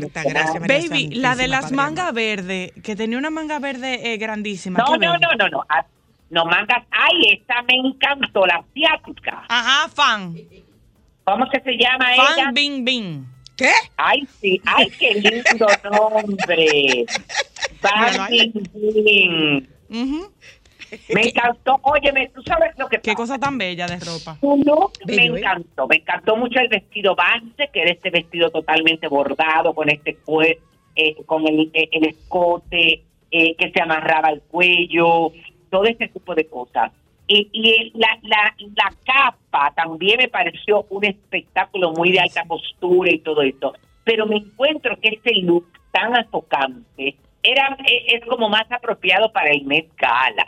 B: Baby, la de las mangas verdes, que tenía una manga verde eh, grandísima.
D: No,
B: ¿qué
D: no, no, no, no. Ah, No mangas. Ay, esta me encantó, la asiática.
B: Ajá, fan.
D: ¿Cómo que se llama ella?
B: Fan Bing Bing.
A: ¿Qué?
D: Ay, sí, ay, qué lindo nombre. Fan Bing Bing.
B: Ujú.
D: Me encantó. Óyeme, tú sabes lo que
B: Qué
D: pasa?
B: cosa tan bella de ropa.
A: Bello,
D: me
A: ¿eh?
D: encantó. Me encantó mucho el vestido base, que era este vestido totalmente bordado, con este eh, con el, eh, el escote eh, que se amarraba al cuello, todo ese tipo de cosas. Y, y la, la, la capa también me pareció un espectáculo muy de alta postura y todo esto. Pero me encuentro que este look tan afocante era, es, es como más apropiado para el Met Gala.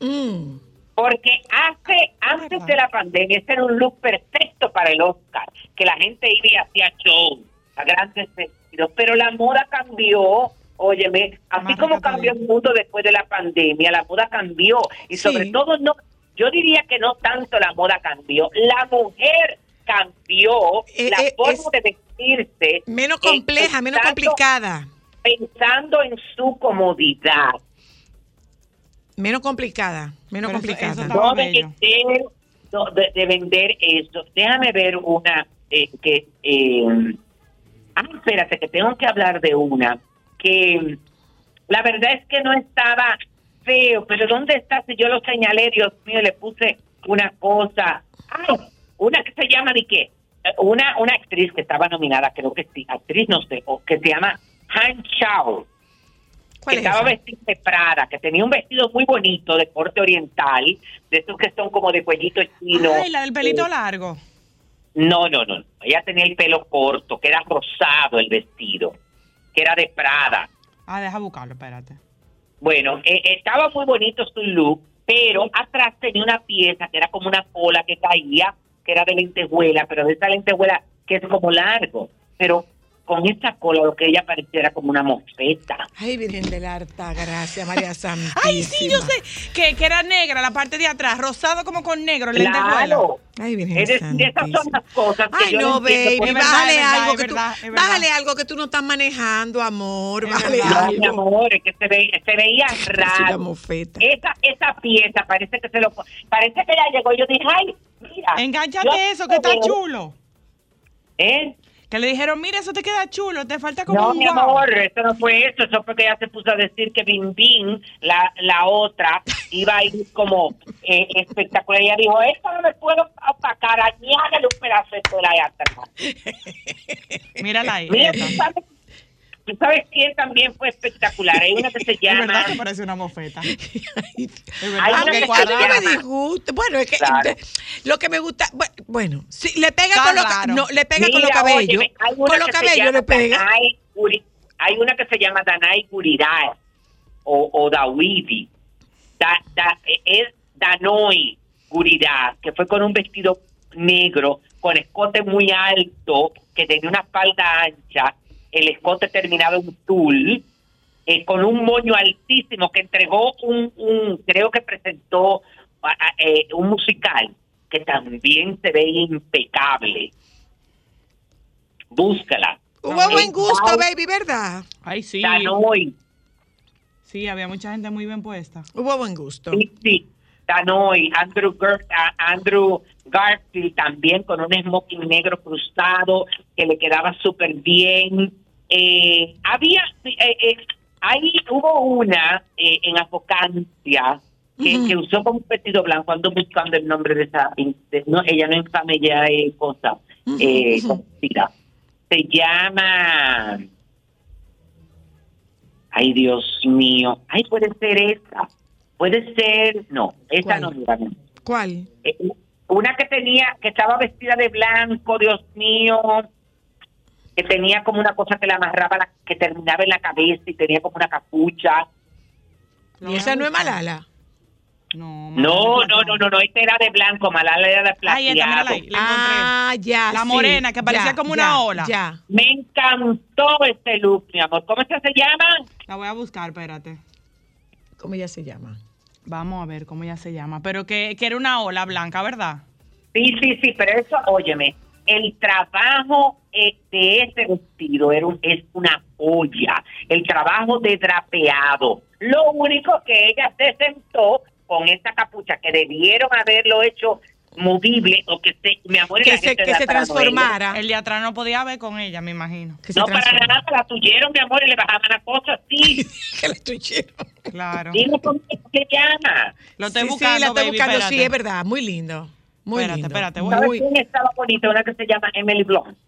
A: Mm.
D: Porque hace, antes
B: verdad.
D: de la pandemia, este era un look perfecto para el Oscar, que la gente iba y hacía show, a grandes vestidos, pero la moda cambió, óyeme, así
B: Más
D: como cambió el mundo después de la pandemia, la moda cambió, y
A: Sí.
D: sobre todo no, yo diría que no tanto la moda cambió, la mujer cambió
A: Eh,
D: la
A: eh,
D: forma de vestirse.
A: Menos compleja, menos complicada.
D: Pensando en su comodidad.
A: Menos complicada. Menos
B: Pero
A: complicada.
B: eso
D: no de vender, no, de, de vender eso. Déjame ver una eh, que... Eh, ah, espérate, que tengo que hablar de una que la verdad es que no estaba feo, pero ¿dónde está? Si yo lo señalé, Dios mío, le puse una cosa. Ay, una que se llama, ¿de qué? Una, una actriz que estaba nominada, creo que sí, actriz, no sé, o que se llama Han Chao
A: ¿Cuál
D: que
A: es
D: estaba
A: esa?
D: vestida de Prada, que tenía un vestido muy bonito de corte oriental, de esos que son como de cuellito chino.
B: Ay, la del pelito
D: Eh,
B: largo.
D: No, no, no. Ella tenía el pelo corto, que era rosado el vestido, que era de Prada.
B: Ah, deja buscarlo, espérate.
D: Bueno, eh, estaba muy bonito su look, pero atrás tenía una pieza que era como una cola que caía, que era de lentejuela, pero de esa lentejuela que es como largo. Pero con esa cola lo que ella parecía era como una mosqueta.
A: Ay, Virgen de la Alta Gracia, María Santísima.
B: Ay, sí, yo sé. Que, que era negra la parte de atrás, rosado como con negro.
D: Claro.
A: Ay, Virgen
D: Es decir, esas son las cosas que
A: Ay,
D: yo
A: no, baby, bájale
B: verdad,
A: algo que tú,
B: verdad, verdad.
A: bájale algo que tú no estás manejando, amor, bájale
B: verdad.
D: Ay, mi
A: algo.
D: amor, es que se, ve, se veía raro.
A: mofeta.
D: Esa, esa pieza parece que se lo parece que ella llegó y yo dije, ay, mira.
B: Engánchate eso, que está chulo.
D: ¿Eh?
B: Que le dijeron, mira, eso te queda chulo, te falta como
D: No,
B: un
D: mi
B: guau".
D: amor, eso no fue eso, eso fue que ella se puso a decir que Bim Bim, la, la otra, iba a ir como eh, espectacular. Ella dijo, esto no me puedo opacar, añádale un pedazo de tela ahí atrás.
B: Mírala ahí.
D: Mira. ¿tú sabes, tú sabes quién también fue espectacular. Hay una que se
B: Es
D: llama...
B: verdad que parece una mofeta. Es
D: Hay
B: verdad
D: una que
B: que
D: se llama-
A: me disgusta. Bueno, es que
D: Claro.
A: lo que me gusta, bu- bueno, si le pega
B: Está
A: con
B: raro.
A: no, le pega con los cabellos, con los cabellos le pega.
D: Danai hay una que se llama Danai Gurirai o, o Dawidi. Da, da- es Danoi Gurirai, que fue con un vestido negro, con escote muy alto, que tenía una falda ancha, el escote terminado en tul, eh, con un moño altísimo que entregó un, un creo que presentó eh, un musical que también se ve impecable. Búscala.
A: Hubo buen gusto, baby, ¿verdad?
B: Ay, sí.
D: Danoi,
B: Sí, había mucha gente muy bien puesta.
A: Hubo buen gusto.
D: sí, sí, Danoi, Andrew, Andrew Garfield también con un smoking negro cruzado que le quedaba súper bien. Eh, había, eh, eh, ahí hubo una eh, en Afocancia que,
A: Ujú.
D: que usó como un vestido blanco, ando buscando el nombre de esa, de- no, ella no es cosa, eh,
A: ujú.
D: conocida. Se llama, Ay, Dios mío. Ay, puede ser esa. Puede ser, no, esa
A: ¿Cuál?
D: no, mira.
A: ¿Cuál?
D: Eh, Una que tenía, que estaba vestida de blanco, Dios mío, que tenía como una cosa que le amarraba, la- que terminaba en la cabeza y tenía como una capucha.
A: ¿Y esa no es Malala?
B: No,
D: No, no, no, no, no, esta era de blanco, Malala era de
B: Ay, esta,
D: plateado.
B: ahí, la encontré.
A: Ah, ya.
B: La
A: sí,
B: morena, que parecía
A: ya,
B: como una
A: ya,
B: ola.
A: Ya.
D: Me encantó este look, mi amor. ¿Cómo es que se llama?
B: La voy a buscar, espérate.
A: ¿Cómo ella se llama?
B: Vamos a ver cómo ella se llama. Pero que, que era una ola blanca, ¿verdad?
D: Sí, sí, sí, pero eso, óyeme, el trabajo de ese vestido era un- es una olla, el trabajo de drapeado. Lo único que ella se sentó con esa capucha que debieron haberlo hecho movible o que se, mi amor, y
A: Que
D: la
A: se,
D: gente
A: que se transformara.
B: El de atrás no podía ver con ella, me imagino.
A: Que se
D: No, para nada, la tuyeron, mi amor, y le bajaban las cosas así.
A: que la tuyeron.
B: Claro.
D: Dime cómo se llama.
B: Lo estoy
A: sí,
B: buscando,
A: sí, la estoy
B: baby,
A: buscando, sí, es verdad. Muy lindo. Muy
B: Espérate,
A: lindo.
B: espérate, voy.
D: ¿Sabes
A: Muy-
D: quién estaba bonita? Una que se llama Emily Blunt,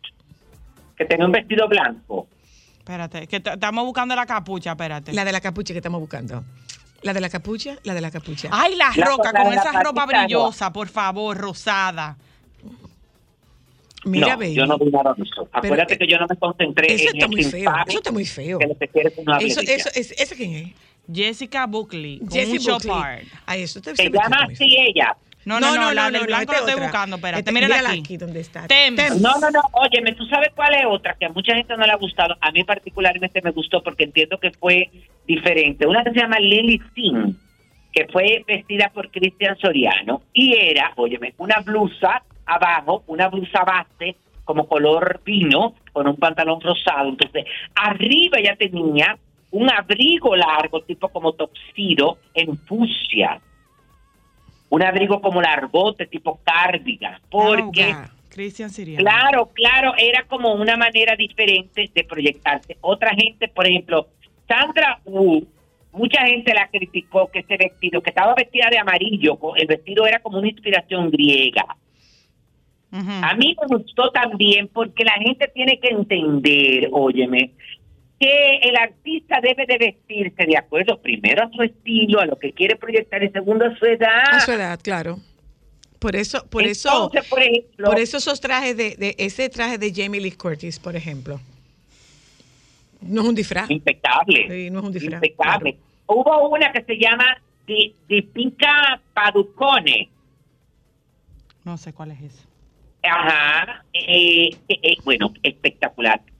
D: que tenía un vestido blanco.
B: Espérate, que estamos buscando la capucha, espérate.
A: La de la capucha que estamos buscando. La de la capucha, la de la capucha.
B: Ay, la
D: La-
B: roca,
D: la-
B: con esa ropa brillosa, por favor, rosada.
A: Mira,
D: no,
A: baby.
D: yo no vi nada de eso. Acuérdate
A: eh,
D: que yo no me concentré
A: Eso
D: en
A: está
D: el
A: muy feo. Eso está muy feo.
D: que lo que quiere es una
A: Eso, eso, es, ¿Ese quién es?
B: Jessica Buckley, un
A: Buckley. Ay, eso te
D: Se llama así ella.
B: No, no, no, la del blanco la estoy buscando, espérate,
A: Esta-
B: mírala aquí.
A: aquí donde está.
D: No, no, no. Óyeme, ¿tú sabes cuál es otra que a mucha gente no le ha gustado? A mí particularmente me gustó porque entiendo que fue diferente. Una que se llama Lily Singh, que fue vestida por Cristian Soriano y era, óyeme, una blusa abajo, una blusa base como color vino con un pantalón rosado. Entonces, arriba ya tenía un abrigo largo, tipo como toxido, en fucsia. Un abrigo como largote, tipo cardigan. Porque...
A: Ah,
B: Cristian.
D: Claro, claro, era como una manera diferente de proyectarse. Otra gente, por ejemplo, Sandra Wu, mucha gente la criticó que ese vestido, que estaba vestida de amarillo, el vestido era como una inspiración griega. A mí me gustó también porque la gente tiene que entender, óyeme, que el artista debe de vestirse de acuerdo primero a su estilo, a lo que quiere proyectar y segundo a su edad.
A: A su edad, claro. Por eso, por eso,
D: por ejemplo,
A: por eso esos trajes de, de ese traje de Jamie Lee Curtis, por ejemplo, no es un disfraz.
D: impecable.
A: Sí, no es un disfraz,
D: Impecable. Hubo una que se llama Di- Dipinka Paducone.
B: No sé cuál es eso.
D: Ajá. eh, eh, eh, bueno, espectacular.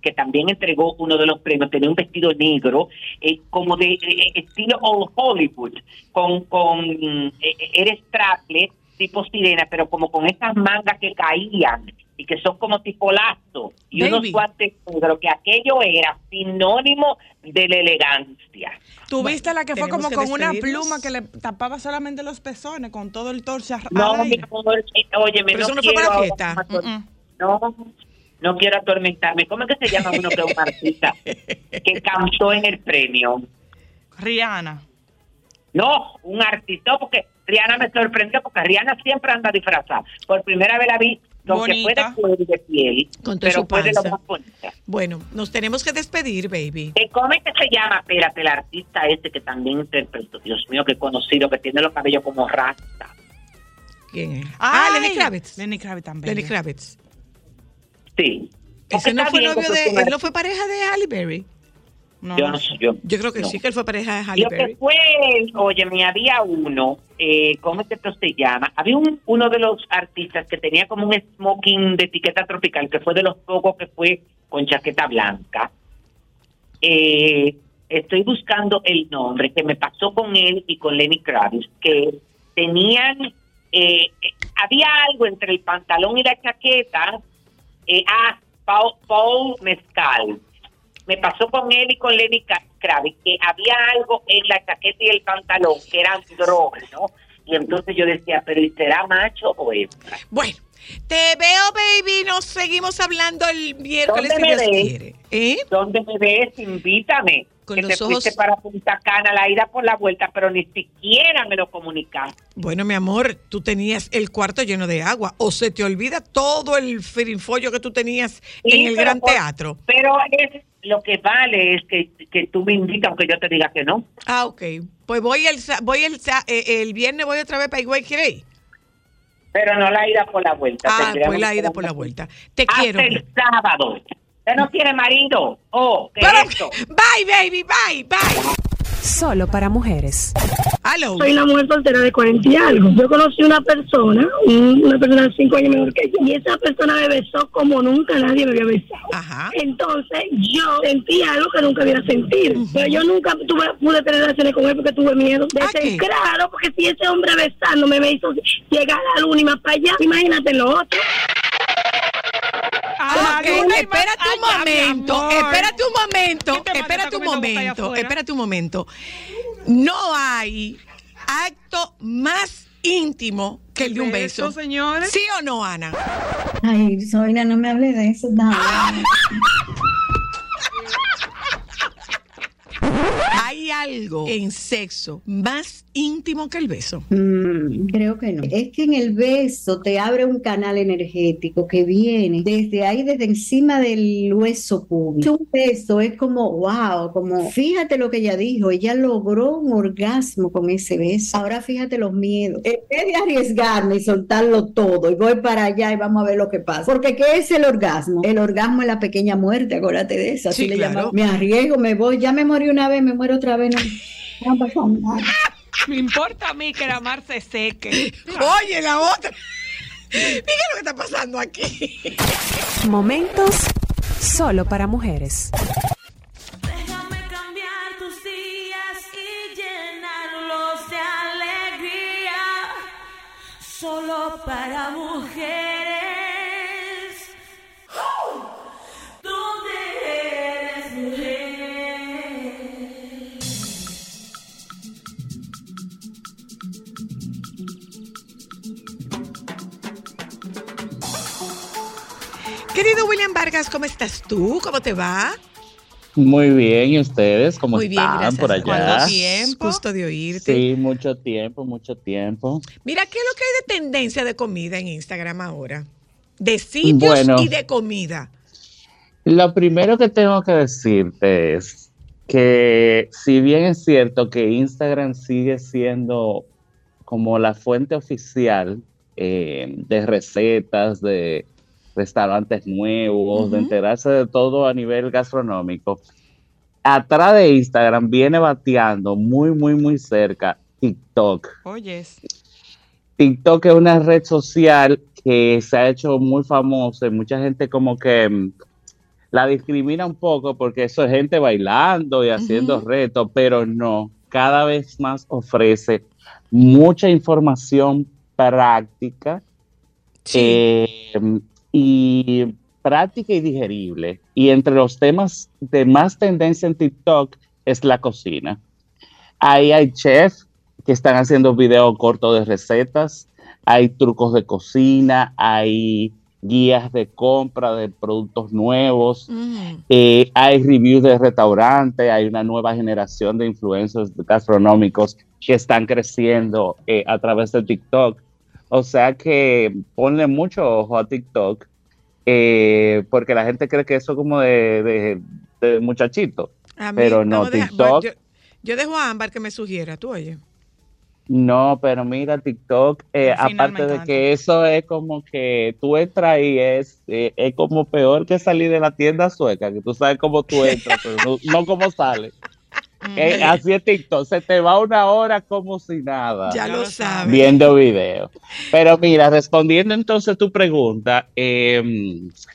D: Que también entregó uno de los premios. Tenía un vestido negro, eh, como de eh, estilo Old Hollywood, con, con eh, eh, era strapless, tipo sirena, pero como con esas mangas que caían y que son como tipo lazo y
A: Baby.
D: unos guantes negros, que aquello era sinónimo de la elegancia.
B: ¿Tú
A: Bueno,
B: viste la que fue como
A: que
B: con una pluma que le tapaba solamente los pezones con todo el torso
D: No, mi amor, eh, óyeme,
A: Pero
D: no
A: eso no fue para la fiesta.
D: No, no quiero atormentarme. ¿Cómo es que se llama uno que es un artista que cantó en el premio?
B: Rihanna.
D: No, un artista, porque Rihanna me sorprendió, porque Rihanna siempre anda disfrazada. Por primera vez la vi, aunque fue de
B: Bonita.
D: y de piel,
A: Con
D: pero
A: su
D: fue de lo
A: panza.
D: más bonita.
A: Bueno, nos tenemos que despedir, baby.
D: Eh, ¿Cómo es que se llama? Espérate, el artista este que también interpretó, Dios mío, qué conocido, que tiene los cabellos como rasta.
A: ¿Quién es? Ah,
B: Ay,
A: Lenny Kravitz.
B: Lenny Kravitz también.
A: Lenny Kravitz.
D: Sí.
A: Ese no fue novio de, él no fue pareja de Halle Berry.
B: No,
D: Yo
B: no sé.
D: yo.
A: Yo creo que
D: no.
A: sí, que él fue pareja de Halle
D: Lo que
A: Berry.
D: fue, oye, me había uno, eh, ¿cómo es que esto se llama? Había un, uno de los artistas que tenía como un smoking de etiqueta tropical, que fue de los pocos que fue con chaqueta blanca. Eh, estoy buscando el nombre que me pasó con él y con Lenny Kravitz, que tenían, eh, eh, había algo entre el pantalón y la chaqueta, eh, ah, Paul, Paul Mezcal. Me pasó con él y con Lenny Kravitz, que había algo en la chaqueta y el pantalón que eran drogas, ¿no? Y entonces yo decía, pero ¿y será macho o hembra?
A: Bueno, te veo, baby. Nos seguimos hablando el miércoles
D: ¿Dónde
A: si
D: me
A: Dios
D: ves?
A: quiere. ¿Eh?
D: ¿Dónde me ves? Invítame.
A: Con
D: que
A: los
D: te
A: ojos-
D: fuiste para Punta Cana, la ida por la vuelta, pero ni siquiera me lo comunicaste.
A: Bueno, mi amor, tú tenías el cuarto lleno de agua. O se te olvida todo el firinfollo que tú tenías
D: Sí,
A: en el Gran
D: por-
A: Teatro.
D: Pero es lo que vale es que, que tú me invitas aunque yo te diga que no.
A: Ah, ok. Pues voy el, voy el, eh, el viernes, voy otra vez para Higüey, ¿quieres?
D: Pero no la ida por la vuelta.
A: Ah, pues la ida por la vuelta. Te
D: Hasta
A: quiero.
D: el sábado. Usted no tiene marido. Oh, ¿qué
A: Pero-
D: es esto?
A: bye, baby, bye, bye.
F: Solo para mujeres.
A: Aló.
G: Soy una mujer soltera de 40 y algo. Yo conocí una persona, un- una persona de 5 años menor que yo, y esa persona me besó como nunca nadie me había besado.
A: Ajá.
G: Entonces yo sentí algo que nunca había sentido. Pero yo nunca tuve, pude tener relaciones con él porque tuve miedo. De ser claro, porque si ese hombre besándome me hizo llegar a la luna y más para allá, imagínate lo otro.
B: Ah,
A: Ok,
B: Luna,
A: espérate un
B: ay,
A: momento,
B: amor.
A: espérate un momento, espérate
B: ¿Está
A: un momento, espérate un momento. No hay acto más íntimo que el de un beso.
B: Beso, señores.
A: ¿Sí o no, Ana?
H: Ay, Soina, no me hable de eso. No.
A: ¿Hay algo en sexo más íntimo que el beso?
H: Mm, creo que no. Es que en el beso te abre un canal energético que viene desde ahí, desde encima del hueso público. Un beso es como, wow, como, fíjate lo que ella dijo, ella logró un orgasmo con ese beso. Ahora fíjate los miedos. En vez de arriesgarme y soltarlo todo y voy para allá y vamos a ver lo que pasa. Porque ¿qué es el orgasmo? El orgasmo es la pequeña muerte, acuérdate de eso. Así
A: Sí,
H: le
A: claro.
H: llamamos. Me arriesgo, me voy, ya me morí una vez, me muero otra vez. No, no.
B: Me importa a mí que la mar se seque.
A: Oye, la otra. Mira lo que está pasando aquí.
F: Momentos solo para mujeres.
C: Déjame cambiar tus días y llenarlos de alegría. Solo para mujeres.
A: Querido William Vargas, ¿cómo estás tú? ¿Cómo te va?
I: Muy bien, ¿y ustedes cómo
A: Muy bien,
I: están
A: gracias.
I: por
A: ¿Cuánto
I: allá?
A: tiempo? Gusto de oírte.
I: Sí, mucho tiempo, mucho tiempo.
A: Mira, ¿qué es lo que hay de tendencia de comida en Instagram ahora? De sitios
I: Bueno.
A: y de comida.
I: Lo primero que tengo que decirte es que si bien es cierto que Instagram sigue siendo como la fuente oficial eh, de recetas, de restaurantes nuevos, de enterarse de todo a nivel gastronómico, atrás de Instagram viene bateando muy, muy, muy cerca TikTok.
B: Oyes.
I: TikTok es una red social que se ha hecho muy famosa y mucha gente como que mm, la discrimina un poco porque eso es gente bailando y haciendo retos, pero no, cada vez más ofrece mucha información práctica
A: Sí.
I: eh, y práctica y digerible. Y entre los temas de más tendencia en TikTok es la cocina. Ahí hay chefs que están haciendo videos cortos de recetas, hay trucos de cocina, hay guías de compra de productos nuevos,
A: Mm.
I: eh, hay reviews de restaurantes, hay una nueva generación de influencers gastronómicos que están creciendo eh, a través de TikTok. O sea que ponle mucho ojo a TikTok, eh, porque la gente cree que eso es como de, de- de muchachito.
A: Mí-
I: Pero no, TikTok.
A: Yo, yo dejo a Ámbar que me sugiera, tú oye.
I: No, pero mira, TikTok, eh, aparte de que eso es como que tú entras y es, eh, es como peor que salir de la tienda sueca, que tú sabes cómo tú entras, pero no, no cómo sales. Eh, así es TikTok, se te va una hora como si nada.
A: Ya lo sabes.
I: viendo videos. Pero mira, respondiendo entonces tu pregunta, eh,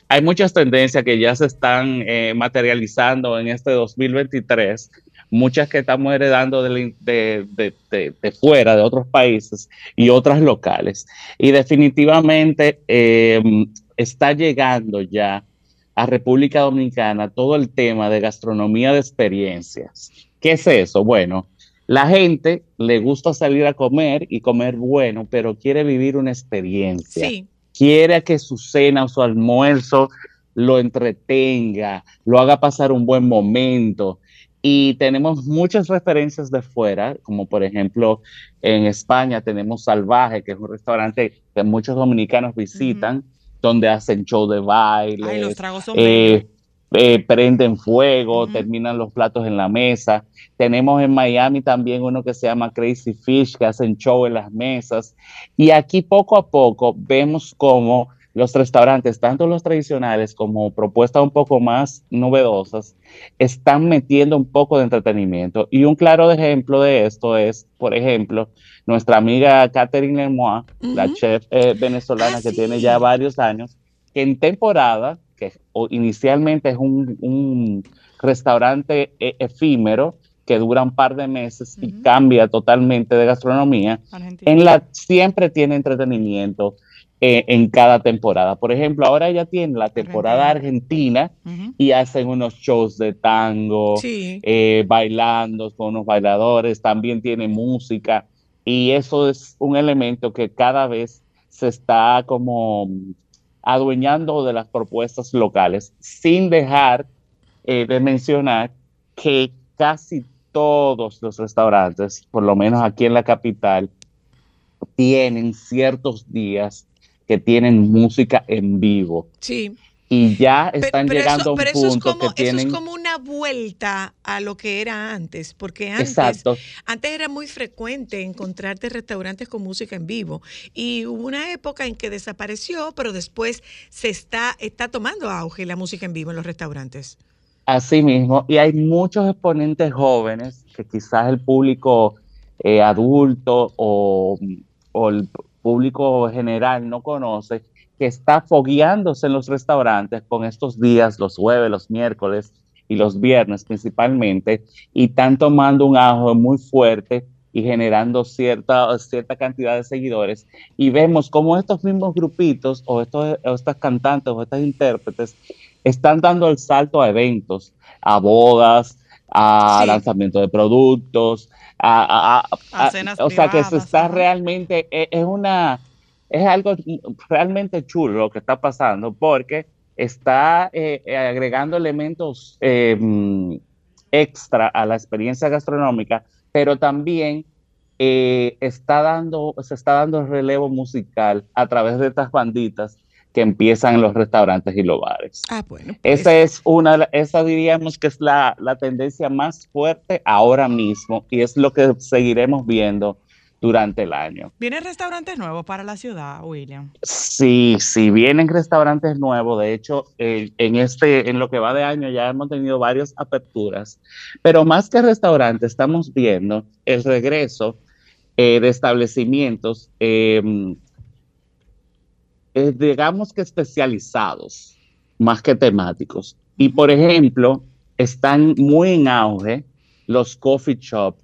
I: hay muchas tendencias que ya se están eh, materializando en este 2023, muchas que estamos heredando de, de- de- de- de fuera, de otros países y otras locales. Y definitivamente eh, está llegando ya a República Dominicana todo el tema de gastronomía de experiencias. ¿Qué es eso? Bueno, la gente le gusta salir a comer y comer bueno, pero quiere vivir una experiencia.
A: Sí.
I: Quiere que su cena o su almuerzo lo entretenga, lo haga pasar un buen momento. Y tenemos muchas referencias de fuera, como por ejemplo en España tenemos Salvaje, que es un restaurante que muchos dominicanos visitan, donde hacen show de baile.
B: Ay, los tragos son
I: eh. Eh, prenden fuego, terminan los platos en la mesa. Tenemos en Miami también uno que se llama Crazy Fish, que hacen show en las mesas. Y aquí poco a poco vemos cómo los restaurantes, tanto los tradicionales como propuestas un poco más novedosas, están metiendo un poco de entretenimiento. Y un claro ejemplo de esto es, por ejemplo, nuestra amiga Catherine Lemois, la
A: Ujú.
I: chef eh, venezolana
A: Ah,
I: que
A: sí.
I: tiene ya varios años, que en temporada, que inicialmente es un, un restaurante eh, efímero que dura un par de meses y cambia totalmente de gastronomía,
B: Argentina.
I: en la siempre tiene entretenimiento eh, en cada temporada. Por ejemplo, ahora ella tiene la temporada argentina y hacen unos shows de tango,
A: Sí.
I: eh, bailando con unos bailadores, también tiene música y eso es un elemento que cada vez se está como adueñando de las propuestas locales, sin dejar eh, de mencionar que casi todos los restaurantes, por lo menos aquí en la capital, tienen ciertos días que tienen música en vivo
A: Sí.
I: Y ya están
A: pero
I: llegando
A: eso,
I: a un
A: pero eso es
I: punto
A: como,
I: que
A: eso
I: tienen
A: es como una vuelta a lo que era antes, porque antes,
I: exacto
A: antes era muy frecuente encontrarte restaurantes con música en vivo y hubo una época en que desapareció, pero después se está, está tomando auge la música en vivo en los restaurantes.
I: Así mismo, y hay muchos exponentes jóvenes que quizás el público eh, adulto o, o el público general no conoce, que está fogueándose en los restaurantes con estos días, los jueves, los miércoles y los viernes principalmente, y están tomando un auge muy fuerte y generando cierta, cierta cantidad de seguidores. Y vemos cómo estos mismos grupitos o, estos, o estas cantantes o estas intérpretes están dando el salto a eventos, a bodas, a
A: Sí.
I: lanzamiento de productos, a, a- a-
B: cenas
I: o sea que se está realmente, e- es, una, es algo realmente chulo lo que está pasando porque está eh, eh, agregando elementos eh, mm, extra a la experiencia gastronómica, pero también eh, está dando, se está dando relevo musical a través de estas banditas que empiezan en los restaurantes y los bares.
A: Ah, bueno. pues,
I: Esa es una, esa diríamos que es la, la tendencia más fuerte ahora mismo y es lo que seguiremos viendo durante el año.
B: ¿Vienen restaurantes nuevos para la ciudad, William?
I: Sí, sí, vienen restaurantes nuevos. De hecho, eh, en este, en lo que va de año ya hemos tenido varias aperturas, pero más que restaurantes, estamos viendo el regreso eh, de establecimientos, eh, eh, digamos que especializados, más que temáticos. Y por ejemplo, están muy en auge los coffee shop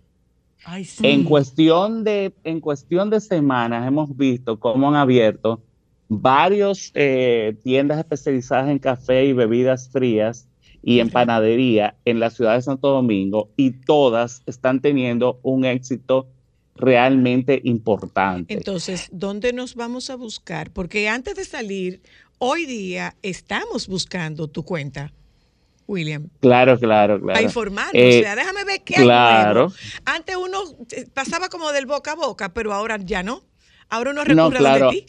B: Ay, sí.
I: en cuestión de, en cuestión de semanas hemos visto cómo han abierto varios eh, tiendas especializadas en café y bebidas frías y en panadería en la ciudad de Santo Domingo y todas están teniendo un éxito realmente importante.
A: Entonces, ¿dónde nos vamos a buscar? Porque antes de salir, hoy día estamos buscando tu cuenta, William,
I: claro, claro, claro.
A: para informarnos.
I: Eh,
A: o sea, déjame ver qué hay
I: claro.
A: nuevo. Antes uno eh, pasaba como del boca a boca, pero ahora ya no. Ahora uno
I: No,
A: recurre a
I: claro.
A: ti.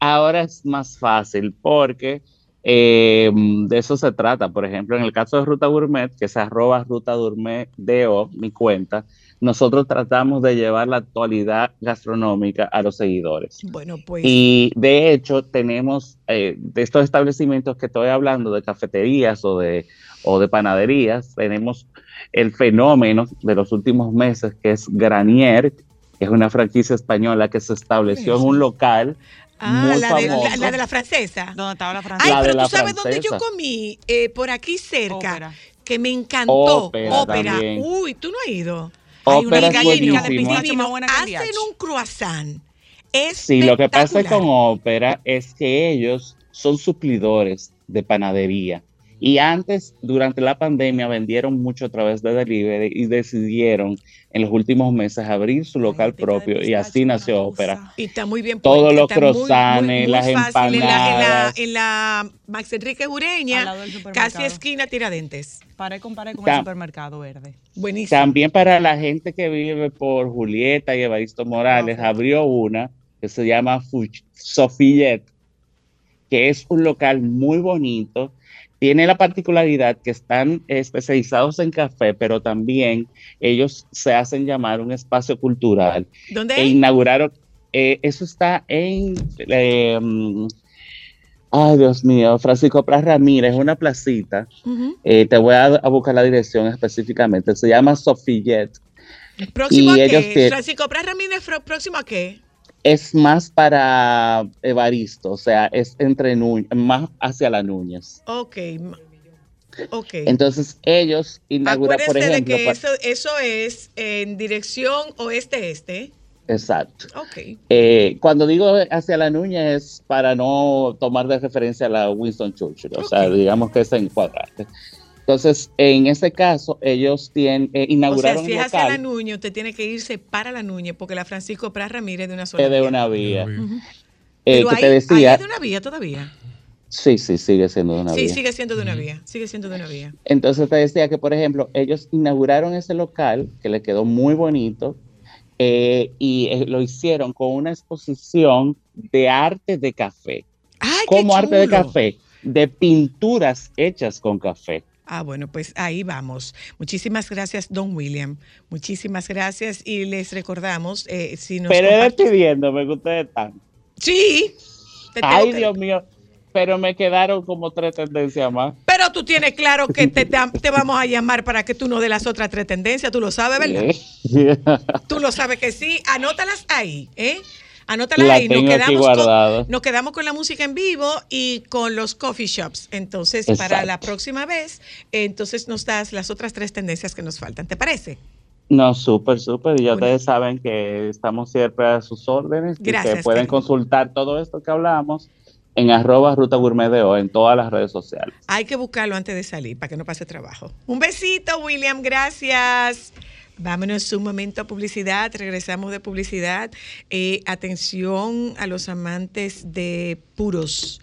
I: Ahora es más fácil porque eh, de eso se trata. Por ejemplo, en el caso de Ruta Gourmet, que se arroba Ruta Gourmet DO, mi cuenta, nosotros tratamos de llevar la actualidad gastronómica a los seguidores.
A: Bueno, pues.
I: Y de hecho, tenemos eh, de estos establecimientos que estoy hablando, de cafeterías o de, o de panaderías, tenemos el fenómeno de los últimos meses que es Granier, que es una franquicia española que se estableció en un local
A: ah,
I: muy
A: la de, la, de la francesa.
B: ¿Dónde estaba la
A: Ay,
B: francesa?
I: De
A: pero
I: la
A: tú sabes dónde yo comí, Eh, por aquí cerca,
B: Ópera.
A: que me encantó.
I: Ópera
A: Ópera.
I: también.
A: Uy, tú no has ido. Hay una
I: es
A: Hacen un croissant.
I: Sí, lo que pasa con Ópera es que ellos son suplidores de panadería. Y antes, durante la pandemia, vendieron mucho a través de delivery y decidieron en los últimos meses abrir su local propio y así nació. Ópera.
A: Y está muy bien
I: Todos los croissants,
A: muy
I: las
A: fácil. En la, en la,
I: empanadas.
A: en la Max Enrique Ureña, casi esquina Tiradentes.
B: Paré con paré con
I: Ta-
B: el supermercado verde.
A: Buenísimo.
I: También para la gente que vive por Julieta y Evaristo Morales,
B: Ajá.
I: abrió una que se llama Fuch- Sofillet, que es un local muy bonito tiene la particularidad que están especializados en café, pero también ellos se hacen llamar un espacio cultural.
A: ¿Dónde
I: E inauguraron, eh, eso está en, eh, mm, ay Dios mío, Francisco Pras Ramírez, una placita. Eh, te voy a, a buscar la dirección específicamente. Se llama Sofillet.
A: ¿Próximo
I: Y
A: a
I: ellos
A: qué?
I: tienen-
A: Francisco Pras Ramírez, ¿próximo a qué?
I: Es más para Evaristo, o sea, es entre más hacia la Núñez.
A: Ok. Ok.
I: Entonces ellos inauguran, por ejemplo,
A: de que eso, eso es en dirección oeste-este.
I: exacto.
A: Ok.
I: Eh, cuando digo hacia la Núñez es para no tomar de referencia a la Winston Churchill, o sea, digamos que es en cuadrante. Entonces, en ese caso, ellos tienen, eh,
A: O sea,
I: inauguraron
A: si es hacia la Núñez, usted tiene que irse para la Núñez, porque la Francisco Pras Ramírez es de una sola
I: que de
A: vía.
I: una vía.
A: Ujú.
I: Eh,
A: Pero
I: que
A: ahí,
I: te decía,
A: es de una vía todavía.
I: sí, sí, sigue siendo de una
A: Sí,
I: vía.
A: sigue siendo de una vía. Sigue siendo de una vía.
I: Entonces te decía que, por ejemplo, ellos inauguraron ese local que le quedó muy bonito eh, y eh, lo hicieron con una exposición de arte de café.
A: ¡Ay, qué
I: como arte de café, de pinturas hechas con café.
A: Ah, bueno, pues ahí vamos. Muchísimas gracias, don William. Muchísimas gracias y les recordamos, eh, si nos
I: Pero
A: comparten-
I: despidiéndome que ustedes están.
A: Sí. te
I: Ay,
A: que-
I: Dios mío. Pero me quedaron como tres tendencias más.
A: Pero tú tienes claro que te, te, te vamos a llamar para que tú nos dé las otras tres tendencias, tú lo sabes, ¿verdad? Tú lo sabes que sí. Anótalas ahí, ¿eh? Anótalas
I: La
A: ahí. Nos quedamos, con, nos quedamos con la música en vivo y con los coffee shops. Entonces, para la próxima vez, entonces nos das las otras tres tendencias que nos faltan. ¿Te parece?
I: No, súper, súper. Y ya ustedes saben que estamos siempre a sus órdenes y
A: Gracias,
I: que pueden consultar todo esto que hablamos en arroba ruta gourmet de hoy en todas las redes sociales.
A: Hay que buscarlo antes de salir para que no pase trabajo. Un besito, William. Gracias. Vámonos un momento a publicidad. Regresamos de publicidad. Eh, atención a los amantes de puros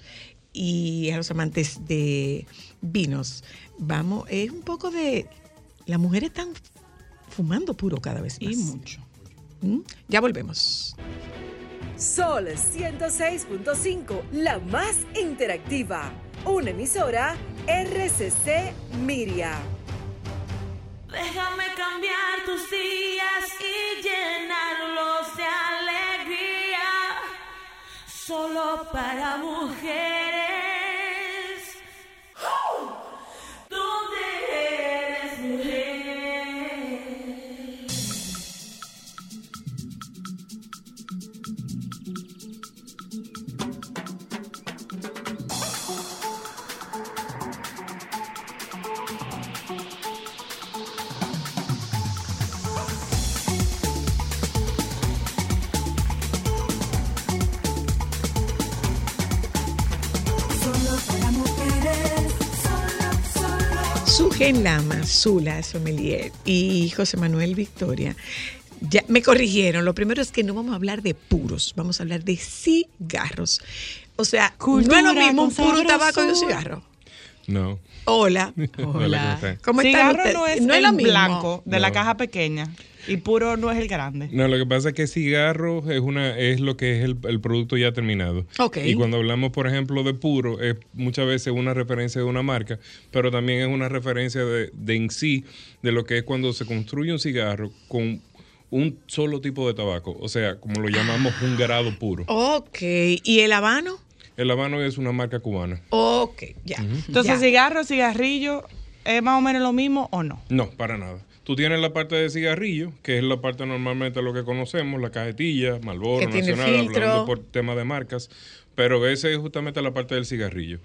A: y a los amantes de vinos. Vamos, es un poco de. Las mujeres están fumando puro cada vez más.
B: Y mucho.
A: ¿Mm? Ya volvemos.
J: Sol 106.5, la más interactiva. Una emisora RCC Miria.
C: Cambiar tus días y llenarlos de alegría. Solo para mujeres.
A: Sugen Lama, Zula Sommelier y José Manuel Victoria. Ya me corrigieron. Lo primero es que no vamos a hablar de puros, vamos a hablar de cigarros. O sea, no es lo
B: Cultura
A: mismo un puro un tabaco y un cigarro.
K: No.
A: Hola.
K: Hola, ¿cómo están?
A: ¿Cómo están
B: Cigarro no es
A: No es
B: el
A: lo mismo.
B: blanco de la caja pequeña y puro no es el grande.
K: No, lo que pasa es que cigarro es una es lo que es el, el producto ya terminado.
A: Ok.
K: Y cuando hablamos, por ejemplo, de puro, es muchas veces una referencia de una marca, pero también es una referencia de, de en sí de lo que es cuando se construye un cigarro con un solo tipo de tabaco, o sea, como lo llamamos un grado puro.
A: Ok. ¿Y el habano?
K: El Habano es una marca cubana.
A: Ok, ya.
B: Entonces,
A: Ya.
B: cigarro, cigarrillo, ¿es más o menos lo mismo o no?
K: No, para nada. Tú tienes la parte de cigarrillo, que es la parte normalmente lo que conocemos, la cajetilla,
A: tiene
K: Nacional, hablando por tema de marcas, pero ese es justamente la parte del cigarrillo.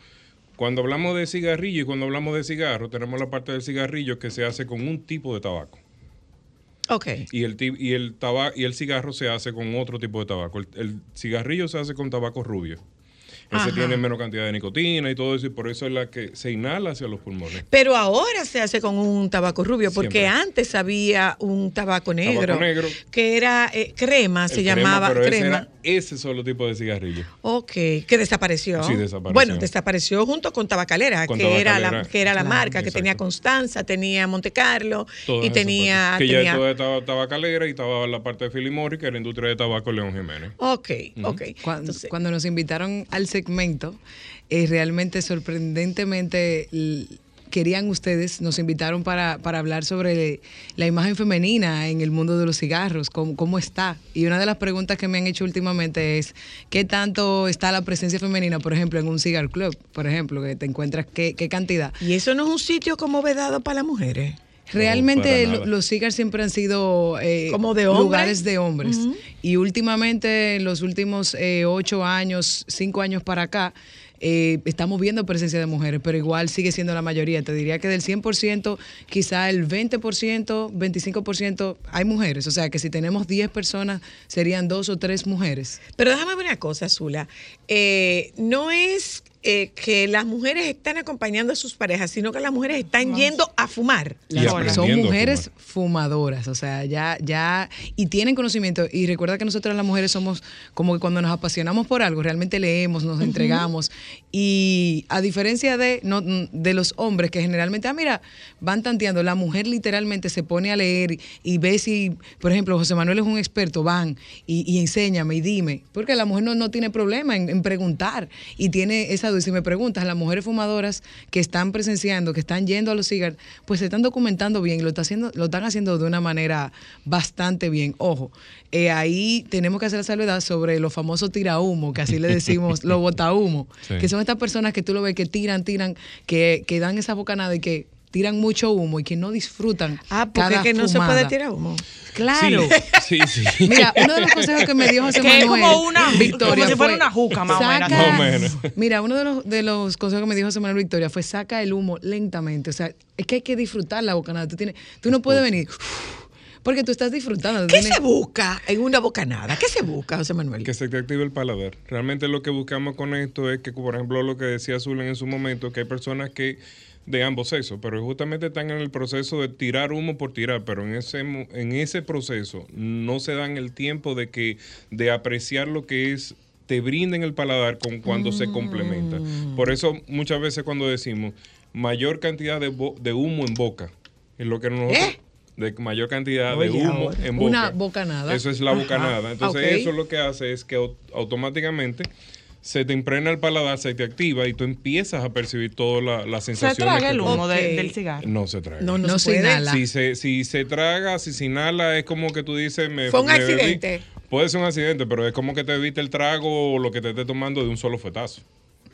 K: Cuando hablamos de cigarrillo y cuando hablamos de cigarro, tenemos la parte del cigarrillo que se hace con un tipo de tabaco.
A: Ok.
K: Y el, y el, taba- y el cigarro se hace con otro tipo de tabaco. El, el cigarrillo se hace con tabaco rubio. Ese tiene menos cantidad de nicotina y todo eso, y por eso es la que se inhala hacia los pulmones.
A: Pero ahora se hace con un tabaco rubio, porque
K: Siempre.
A: antes había un tabaco negro,
K: negro.
A: que era eh, crema, se
K: crema,
A: llamaba crema.
K: Ese solo tipo de cigarrillo.
A: Ok, que desapareció.
K: Sí, desapareció.
A: Bueno, desapareció junto con Tabacalera,
K: Con
A: que, Era la, que era la
K: Claro,
A: marca, que tenía Constanza, tenía Monte Carlo
K: Todas
A: y tenía...
K: Que
A: tenía-
K: ya todo estaba tabacalera y estaba la parte de Philip Morris, que era industria de tabaco León Jiménez.
A: Ok, ok.
L: Cuando, cuando nos invitaron al segmento, eh, realmente sorprendentemente querían ustedes, nos invitaron para, para hablar sobre la imagen femenina en el mundo de los cigarros, cómo, cómo está. Y una de las preguntas que me han hecho últimamente es, ¿qué tanto está la presencia femenina, por ejemplo, en un cigar club? Por ejemplo, que te encuentras, ¿qué, qué cantidad?
A: Y eso no es un sitio como vedado para las mujeres.
L: Realmente los cigars siempre han sido eh,
A: Como de hombres.
L: lugares de hombres. Y últimamente, en los últimos eh, ocho años, cinco años para acá, eh, estamos viendo presencia de mujeres, pero igual sigue siendo la mayoría. Te diría que del 100%, quizá el 20%, 25% hay mujeres. O sea que si tenemos 10 personas, serían dos o tres mujeres.
A: Pero déjame ver una cosa, Zula. Eh, no es eh, que las mujeres están acompañando a sus parejas, sino que las mujeres están yendo a fumar.
L: Las- son mujeres fumadoras, o sea, ya, ya, y tienen conocimiento. Y recuerda que nosotros las mujeres somos como que cuando nos apasionamos por algo, realmente leemos, nos entregamos. Y a diferencia de, no, de los hombres que generalmente, ah, mira, van tanteando, la mujer literalmente se pone a leer y ve si, por ejemplo, José Manuel es un experto, van y, y enséñame y dime, porque la mujer no, no tiene problema en, en preguntar y tiene esa Y Si me preguntas, las mujeres fumadoras que están presenciando, que están yendo a los cigarros, pues se están documentando bien y lo, está haciendo, lo están haciendo de una manera bastante bien. Ojo, eh, ahí tenemos que hacer la salvedad sobre los famosos tirahumo, que así le decimos, los botahumo,
M: Sí.
L: que son estas personas que tú lo ves que tiran, tiran, que, que dan esa bocanada y que tiran mucho humo y que no disfrutan.
A: Ah, porque
L: cada
A: que no se puede tirar humo.
L: Claro.
K: Sí, sí.
L: Mira, uno de los consejos que me dio José
B: Que es
L: Manuel,
B: como una-
L: Victoria,
B: como si fuera
L: fue,
B: una juca, más o menos.
L: saca-
K: Más o menos.
L: Mira, uno de los, de los consejos que me dijo José Manuel Victoria fue saca el humo lentamente. O sea, es que hay que disfrutar la bocanada. Tú, tienes, tú no puedes venir porque tú estás disfrutando.
A: ¿Qué se busca en una bocanada? ¿Qué se busca, José Manuel?
K: Que se te active el paladar. Realmente lo que buscamos con esto es que, por ejemplo, lo que decía Azul en su momento, que hay personas que de ambos sexos, pero justamente están en el proceso de tirar humo por tirar, pero en ese en ese proceso no se dan el tiempo de que de apreciar lo que es te brinden el paladar con cuando se complementa. Por eso muchas veces cuando decimos mayor cantidad de, bo- de humo en boca, es lo que nosotros
L: ¿Eh?
K: de mayor cantidad
L: Oye,
K: de humo
L: ahora.
K: en boca.
L: Una bocanada.
K: Eso es la
L: Ajá.
K: bocanada. Entonces,
L: Ok.
K: eso lo que hace es que au- automáticamente se te impregna el paladar, se te activa y tú empiezas a percibir toda la, la
B: Se
K: sensación.
B: traga el humo de- del cigarro.
K: No se traga.
A: No, no No se se inhala.
K: Si se, si se traga, si se inhala, es como que tú dices. Me,
A: Fue un
K: me bebí-
A: accidente.
K: Puede ser un accidente, pero es como que te evita el trago o lo que te esté tomando de un solo fetazo.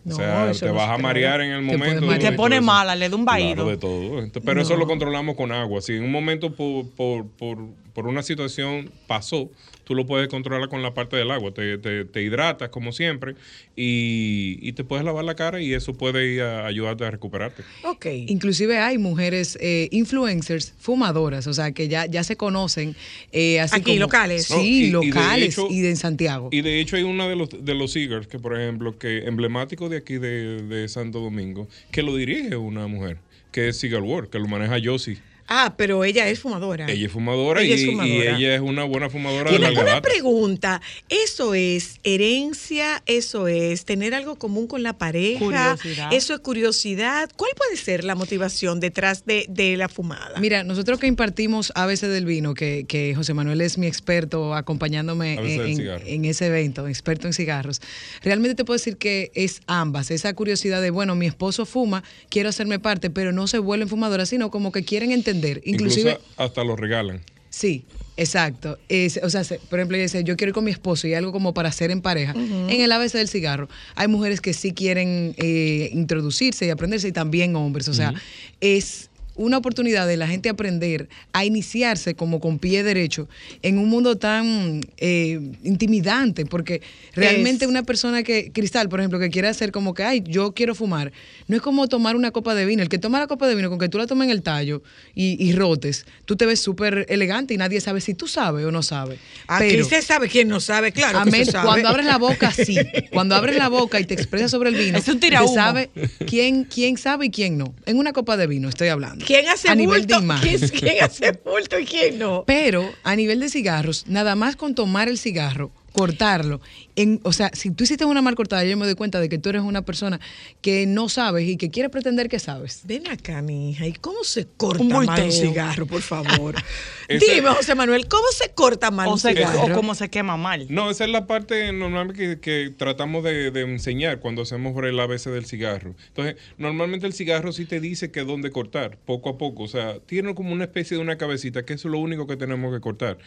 B: No,
K: o sea, te vas
B: se
K: a marear en el
B: Te
K: momento.
B: Te
K: y
B: pone mala, le da un vaído.
K: Claro, de todo. Ent- Pero eso lo controlamos con agua. Si en un momento por, por, por, por una situación pasó, tú lo puedes controlar con la parte del agua. Te, te, te hidratas como siempre y, y te puedes lavar la cara y eso puede ir a ayudarte a recuperarte.
A: Ok.
L: Inclusive hay mujeres eh, influencers fumadoras, o sea, que ya, ya se conocen. eh, así
A: Aquí,
L: como-
A: locales.
K: No, y- y
L: Sí,
K: de
L: locales
K: hecho-
L: y de en Santiago.
K: Y de hecho hay uno de los, de los cigars que, por ejemplo, que emblemático de aquí de, de Santo Domingo, que lo dirige una mujer, que es Cigar World, que lo maneja Josie.
A: Ah, pero ella es fumadora.
K: Ella es fumadora,
A: Ella
K: y,
A: es fumadora.
K: y ella es una buena fumadora de
A: una, pregunta, ¿eso es herencia? ¿Eso es tener algo común con la pareja?
L: Curiosidad.
A: ¿Eso es curiosidad? ¿Cuál puede ser la motivación detrás de, de la fumada?
L: Mira, nosotros que impartimos ABC del Vino, que, que José Manuel es mi experto acompañándome en, en ese evento, experto en cigarros, realmente te puedo decir que es ambas, esa curiosidad de, bueno, mi esposo fuma, quiero hacerme parte, pero no se vuelven fumadoras, sino como que quieren entender. Inclusive,
K: Incluso hasta lo regalan.
L: Sí, exacto. Es- o sea, se- por ejemplo, ella dice, yo quiero ir con mi esposo y algo como para hacer en pareja. En el ABC del cigarro, hay mujeres que sí quieren eh, introducirse y aprenderse y también hombres. O sea, es una oportunidad de la gente aprender a iniciarse como con pie derecho en un mundo tan eh, intimidante, porque realmente
A: Es-
L: una persona que, Cristal, por ejemplo, que quiere hacer como que, ay, yo quiero fumar, no es como tomar una copa de vino. El que toma la copa de vino, con que tú la tomes en el tallo y, y rotes, tú te ves súper elegante y nadie sabe si tú sabes o no sabes.
A: Aquí
L: Pero-
A: se sabe quién no sabe, claro. que
L: Amén.
A: se sabe.
L: Cuando abres la boca, sí. Cuando abres la boca y te expresas sobre el vino,
A: Es un
L: se sabe quién, quién sabe y quién no. En una copa de vino estoy hablando.
A: ¿Quién hace
L: a
A: bulto? ¿Quién- quién hace bulto y quién no?
L: Pero a nivel de cigarros, nada más con tomar el cigarro, cortarlo. En, o sea, si tú hiciste una mal cortada, yo me doy cuenta de que tú eres una persona que no sabes y que quiere pretender que sabes.
A: Ven acá, mi hija, ¿y cómo se corta
L: Un
A: mal un cigarro, por favor? Dime, José Manuel, ¿cómo se corta mal
B: O,
A: un
B: se,
A: cigarro?
B: o como se quema mal.
K: No, esa es la parte normalmente que, que tratamos de, de enseñar cuando hacemos por el ABC del cigarro. Entonces, normalmente el cigarro sí te dice que dónde cortar, poco a poco. O sea, tiene como una especie de una cabecita, que eso es lo único que tenemos que cortar.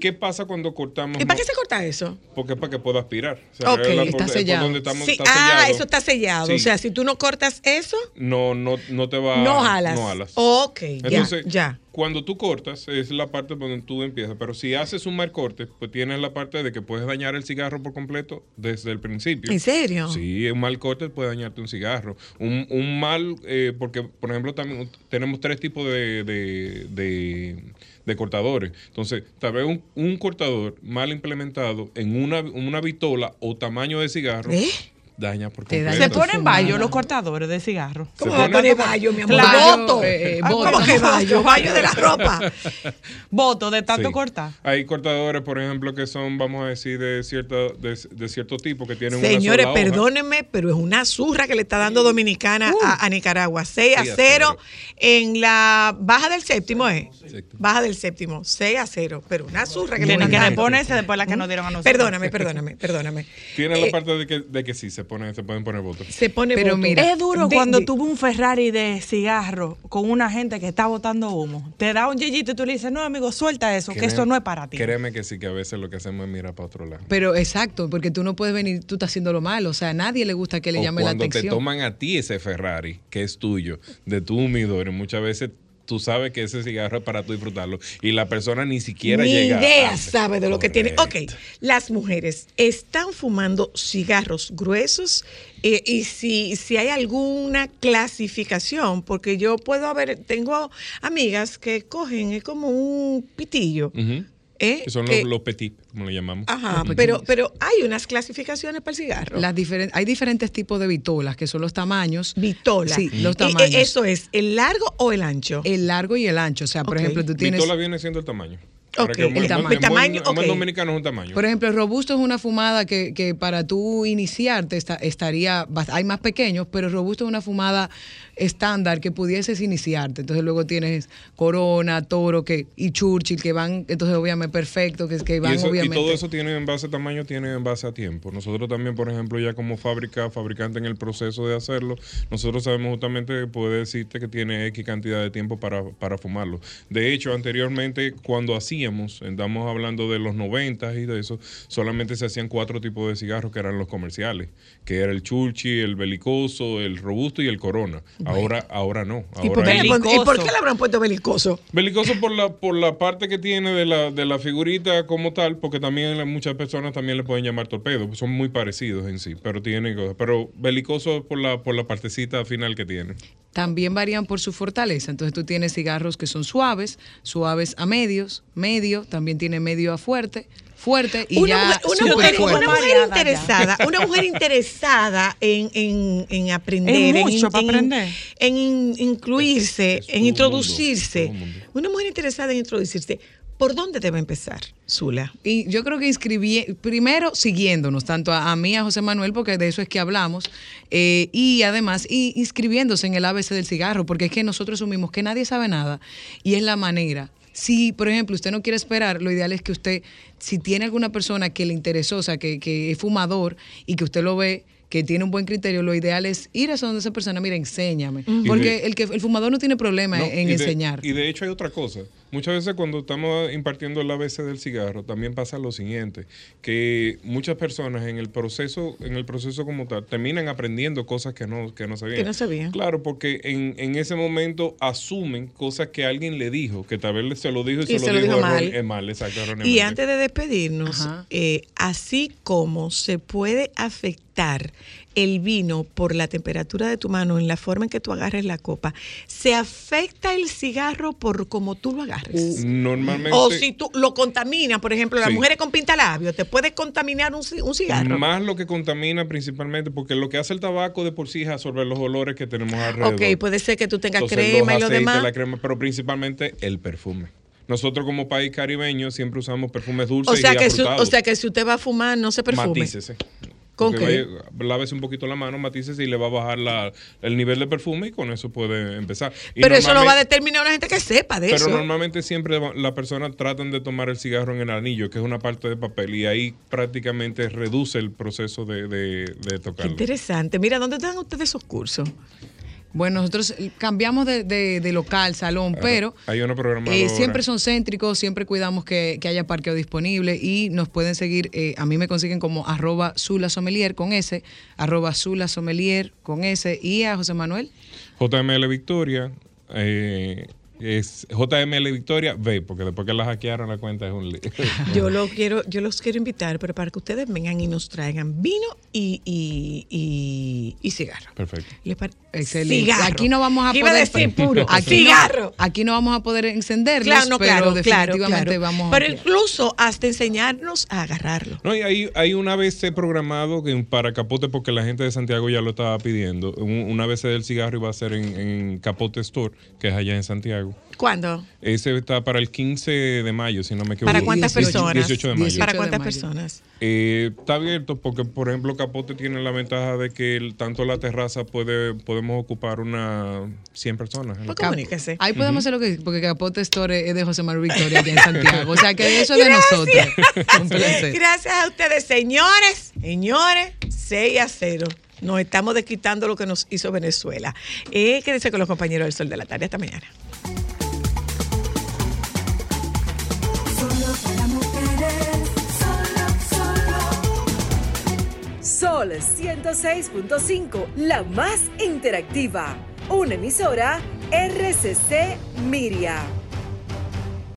K: ¿Qué pasa cuando cortamos?
A: ¿Y para qué se corta eso?
K: Porque es para que pueda aspirar.
A: Ok, está
K: por- es por
A: sellado.
K: donde estamos-
A: Sí,
K: está
A: ah,
K: sellado.
A: eso está sellado.
K: Sí.
A: O sea, si tú no cortas eso,
K: no, no, no te va
A: no jalas.
K: No jalas.
A: Ok, ya,
K: Entonces,
A: ya.
K: cuando tú cortas, es la parte donde tú empiezas. Pero si haces un mal corte, pues tienes la parte de que puedes dañar el cigarro por completo desde el principio.
A: ¿En serio?
K: Sí, un mal corte puede dañarte un cigarro. Un, un mal, eh, porque por ejemplo también tenemos tres tipos de, de, de- de cortadores. Entonces, tal vez un, un cortador mal implementado en una, una vitola o tamaño de cigarro
A: ¿Eh?
K: Daña por
B: Se
K: completo.
B: ponen vallo los cortadores de cigarro.
K: ¿Cómo va a
A: poner vallo, mi amor?
B: Claro.
A: Voto.
B: Eh, eh,
A: Ah. ¿Cómo que vallo? Vallo de la ropa.
B: Voto de tanto
K: Sí.
B: cortar.
K: Hay cortadores, por ejemplo, que son, vamos a decir, de cierto, de, de cierto tipo, que tienen
A: Señores,
K: una sola hoja.
A: perdónenme, pero es una zurra que le está dando Dominicana a, a Nicaragua. 6 a
K: Sí a
A: 0 en la baja del séptimo, ¿eh? Baja del séptimo, 6 a 0. Pero una zurra que le
B: Tienen
A: están
B: que
A: dando.
B: reponerse después la que nos dieron a nosotros.
A: Perdóname, perdóname, perdóname.
K: Tiene la
A: Eh,
K: parte de que, de que sí, se, ponen, se pueden poner votos.
A: Se pone
B: Pero
A: voto.
B: mira, es duro
A: De-
B: cuando
A: de-
B: tuve un Ferrari de cigarro con una gente que está botando humo. Te da un yeyito y tú le dices, no, amigo, suelta eso, que eso no es para ti.
K: Créeme que sí, que a veces lo que hacemos es mirar para otro lado.
L: Pero exacto, porque tú no puedes venir, tú estás haciendo lo malo. O sea, a nadie le gusta que le
K: o
L: llame la
K: cuando te
L: atención.
K: toman a ti ese Ferrari, que es tuyo, de tu humidor, y muchas veces tú sabes que ese cigarro es para tú disfrutarlo, y la persona ni siquiera
A: Ni
K: llega
A: idea
K: a-
A: sabe de lo que tiene. Ok, las mujeres están fumando cigarros gruesos eh, y si, si hay alguna clasificación, porque yo puedo haber, tengo amigas que cogen, es como un pitillo. ¿Eh?
K: Que son
A: Eh,
K: los, petit, como le llamamos.
A: Ajá, pero, pero hay unas clasificaciones para el cigarro.
L: Las diferen- hay diferentes tipos de vitolas, que son los tamaños.
A: Vitola.
L: Sí, los
A: eh,
L: tamaños.
A: Eso es, ¿el largo o el ancho?
L: El largo y el ancho. O sea, por ejemplo, tú tienes...
K: Vitola viene siendo el tamaño.
A: Ok,
K: que en
A: el tamaño,
K: en buen
A: ok.
K: dominicano es un tamaño.
L: Por ejemplo, el robusto es una fumada que, que para tú iniciarte esta- estaría, hay más pequeños, pero el robusto es una fumada estándar que pudieses iniciarte. Entonces luego tienes Corona, Toro que, y Churchill que van, entonces obviamente perfecto, que, que
K: Y,
L: van
K: eso- y
L: obviamente.
K: todo eso tiene en base a tamaño, tiene en base a tiempo. Nosotros también, por ejemplo, ya como fábrica, fabricante en el proceso de hacerlo, nosotros sabemos justamente que puede decirte que tiene X cantidad de tiempo para, para fumarlo. De hecho, anteriormente, cuando hacíamos, estamos hablando de los 90 y de eso, solamente se hacían cuatro tipos de cigarros que eran los comerciales, que era el Churchill, el belicoso, el robusto y el corona. Ahora, ahora no.
A: ¿Y por,
K: Ahora
A: qué ¿Y por qué le habrán puesto belicoso?
K: Belicoso por la por la parte que tiene de la, de la figurita como tal, porque también muchas personas también le pueden llamar torpedo, son muy parecidos en sí, pero tienen cosas. Pero belicoso por la por la partecita final que tiene.
L: También varían por su fortaleza. Entonces tú tienes cigarros que son suaves, suaves a medios, medio, también tiene medio a fuerte, fuerte y
A: una
L: ya
A: mujer, una mujer-
L: fuerte.
A: una mujer
B: Mareada ya.
A: interesada, una mujer interesada en, en, en aprender, en-
B: mucho para
A: en-
B: aprender.
A: en in- incluirse, en introducirse.
K: mundo.
A: Una mujer interesada en introducirse. ¿Por dónde debe empezar, Zula?
L: Y yo creo que inscribí, primero siguiéndonos, tanto a, a mí, a José Manuel, porque de eso es que hablamos, eh, y además y inscribiéndose en el ABC del cigarro, porque es que nosotros asumimos que nadie sabe nada y es la manera. Si, por ejemplo, usted no quiere esperar, lo ideal es que usted, si tiene alguna persona que le interesó, o sea, que, que es fumador y que usted lo ve, que tiene un buen criterio, lo ideal es ir a donde esa persona, mira, enséñame. Porque
K: de-
L: el, que, el fumador no tiene problema
K: No,
L: en
K: y de-
L: enseñar.
K: Y de hecho hay otra cosa. Muchas veces cuando estamos impartiendo el ABC del cigarro, también pasa lo siguiente, que muchas personas en el proceso, en el proceso como tal, terminan aprendiendo cosas que no, que no sabían.
A: Que no sabían.
K: Claro, porque en, en ese momento asumen cosas que alguien le dijo, que tal vez se lo dijo y,
A: Y
K: se, lo dijo,
A: dijo
K: error-
A: mal.
K: mal, exacto,
A: Y antes de despedirnos, eh, así como se puede afectar el vino por la temperatura de tu mano en la forma en que tú agarres la copa, se afecta el cigarro por cómo tú lo agarres.
K: Normalmente...
A: O si tú lo contaminas, por ejemplo, las
K: Sí.
A: mujeres con pintalabios, te puede contaminar un, ci- un cigarro.
K: Más lo que contamina principalmente, porque lo que hace el tabaco de por sí es absorber los olores que tenemos alrededor.
A: Ok, puede ser que tú tengas
K: Entonces,
A: crema
K: los
A: y lo demás.
K: la crema, pero principalmente el perfume. Nosotros como país caribeño siempre usamos perfumes dulces
A: O sea,
K: y
A: que o sea que si usted va a fumar, no se perfume.
K: Matícese.
A: ¿Con qué?
K: vaya- lávese un poquito la mano, matícese y le va a bajar la- el nivel de perfume y con eso puede empezar. Y
A: Pero eso lo va a determinar una gente que sepa de
K: Pero
A: eso.
K: normalmente siempre va- la persona tratan de tomar el cigarro en el anillo, que es una parte de papel, y ahí prácticamente reduce el proceso de, de, de
A: Qué
K: tocarlo.
A: interesante. Mira, ¿dónde dan ustedes esos cursos?
L: Bueno, nosotros cambiamos de, de- de local, salón, pero
K: Hay una
L: eh, siempre son céntricos, siempre cuidamos que, que haya parqueo disponible y nos pueden seguir, eh, a mí me consiguen como arroba Zula Sommelier con S, arroba Zula Sommelier con S y a José Manuel.
K: JML Victoria. eh, es JML Victoria V, porque después que la hackearon la cuenta es un lío.
A: Yo lo quiero, yo los quiero invitar, pero para que ustedes vengan y nos traigan vino y, y, y, y cigarro.
K: Perfecto.
A: ¿Les pare-
L: Excelente.
A: Cigarro.
L: Aquí no vamos a
A: ¿Qué iba a
L: poder
A: decir puro?
L: Aquí no-
A: cigarro.
L: aquí no vamos a poder encenderlos,
A: Claro, no,
L: pero
A: claro, claro,
L: definitivamente
A: claro.
L: vamos
A: Pero
L: a
A: incluso hasta enseñarnos a agarrarlo.
K: No, y hay, hay una vez programado que para Capote, porque la gente de Santiago ya lo estaba pidiendo. un- Una vez del cigarro iba a ser en, en Capote Store, que es allá en Santiago.
A: ¿Cuándo?
K: Ese está para el 15 de mayo, si no me equivoco.
A: ¿Para cuántas
K: 18
A: personas?
K: 18 de mayo.
A: ¿Para cuántas personas?
K: Eh, está abierto porque, por ejemplo, Capote tiene la ventaja de que el- tanto la terraza puede podemos ocupar una 100 personas. ¿no?
A: comuníquese.
L: Ahí podemos hacer lo que porque Capote Store es de José Manuel Victoria allá en Santiago. O sea que eso es de nosotros. Un placer.
A: Gracias a ustedes, señores. Señores, 6 a 0. Nos estamos desquitando lo que nos hizo Venezuela. Eh, quédense con los compañeros del Sol de la Tarde. Hasta mañana.
J: Sol 106.5, la más interactiva. Una emisora RCC Miria.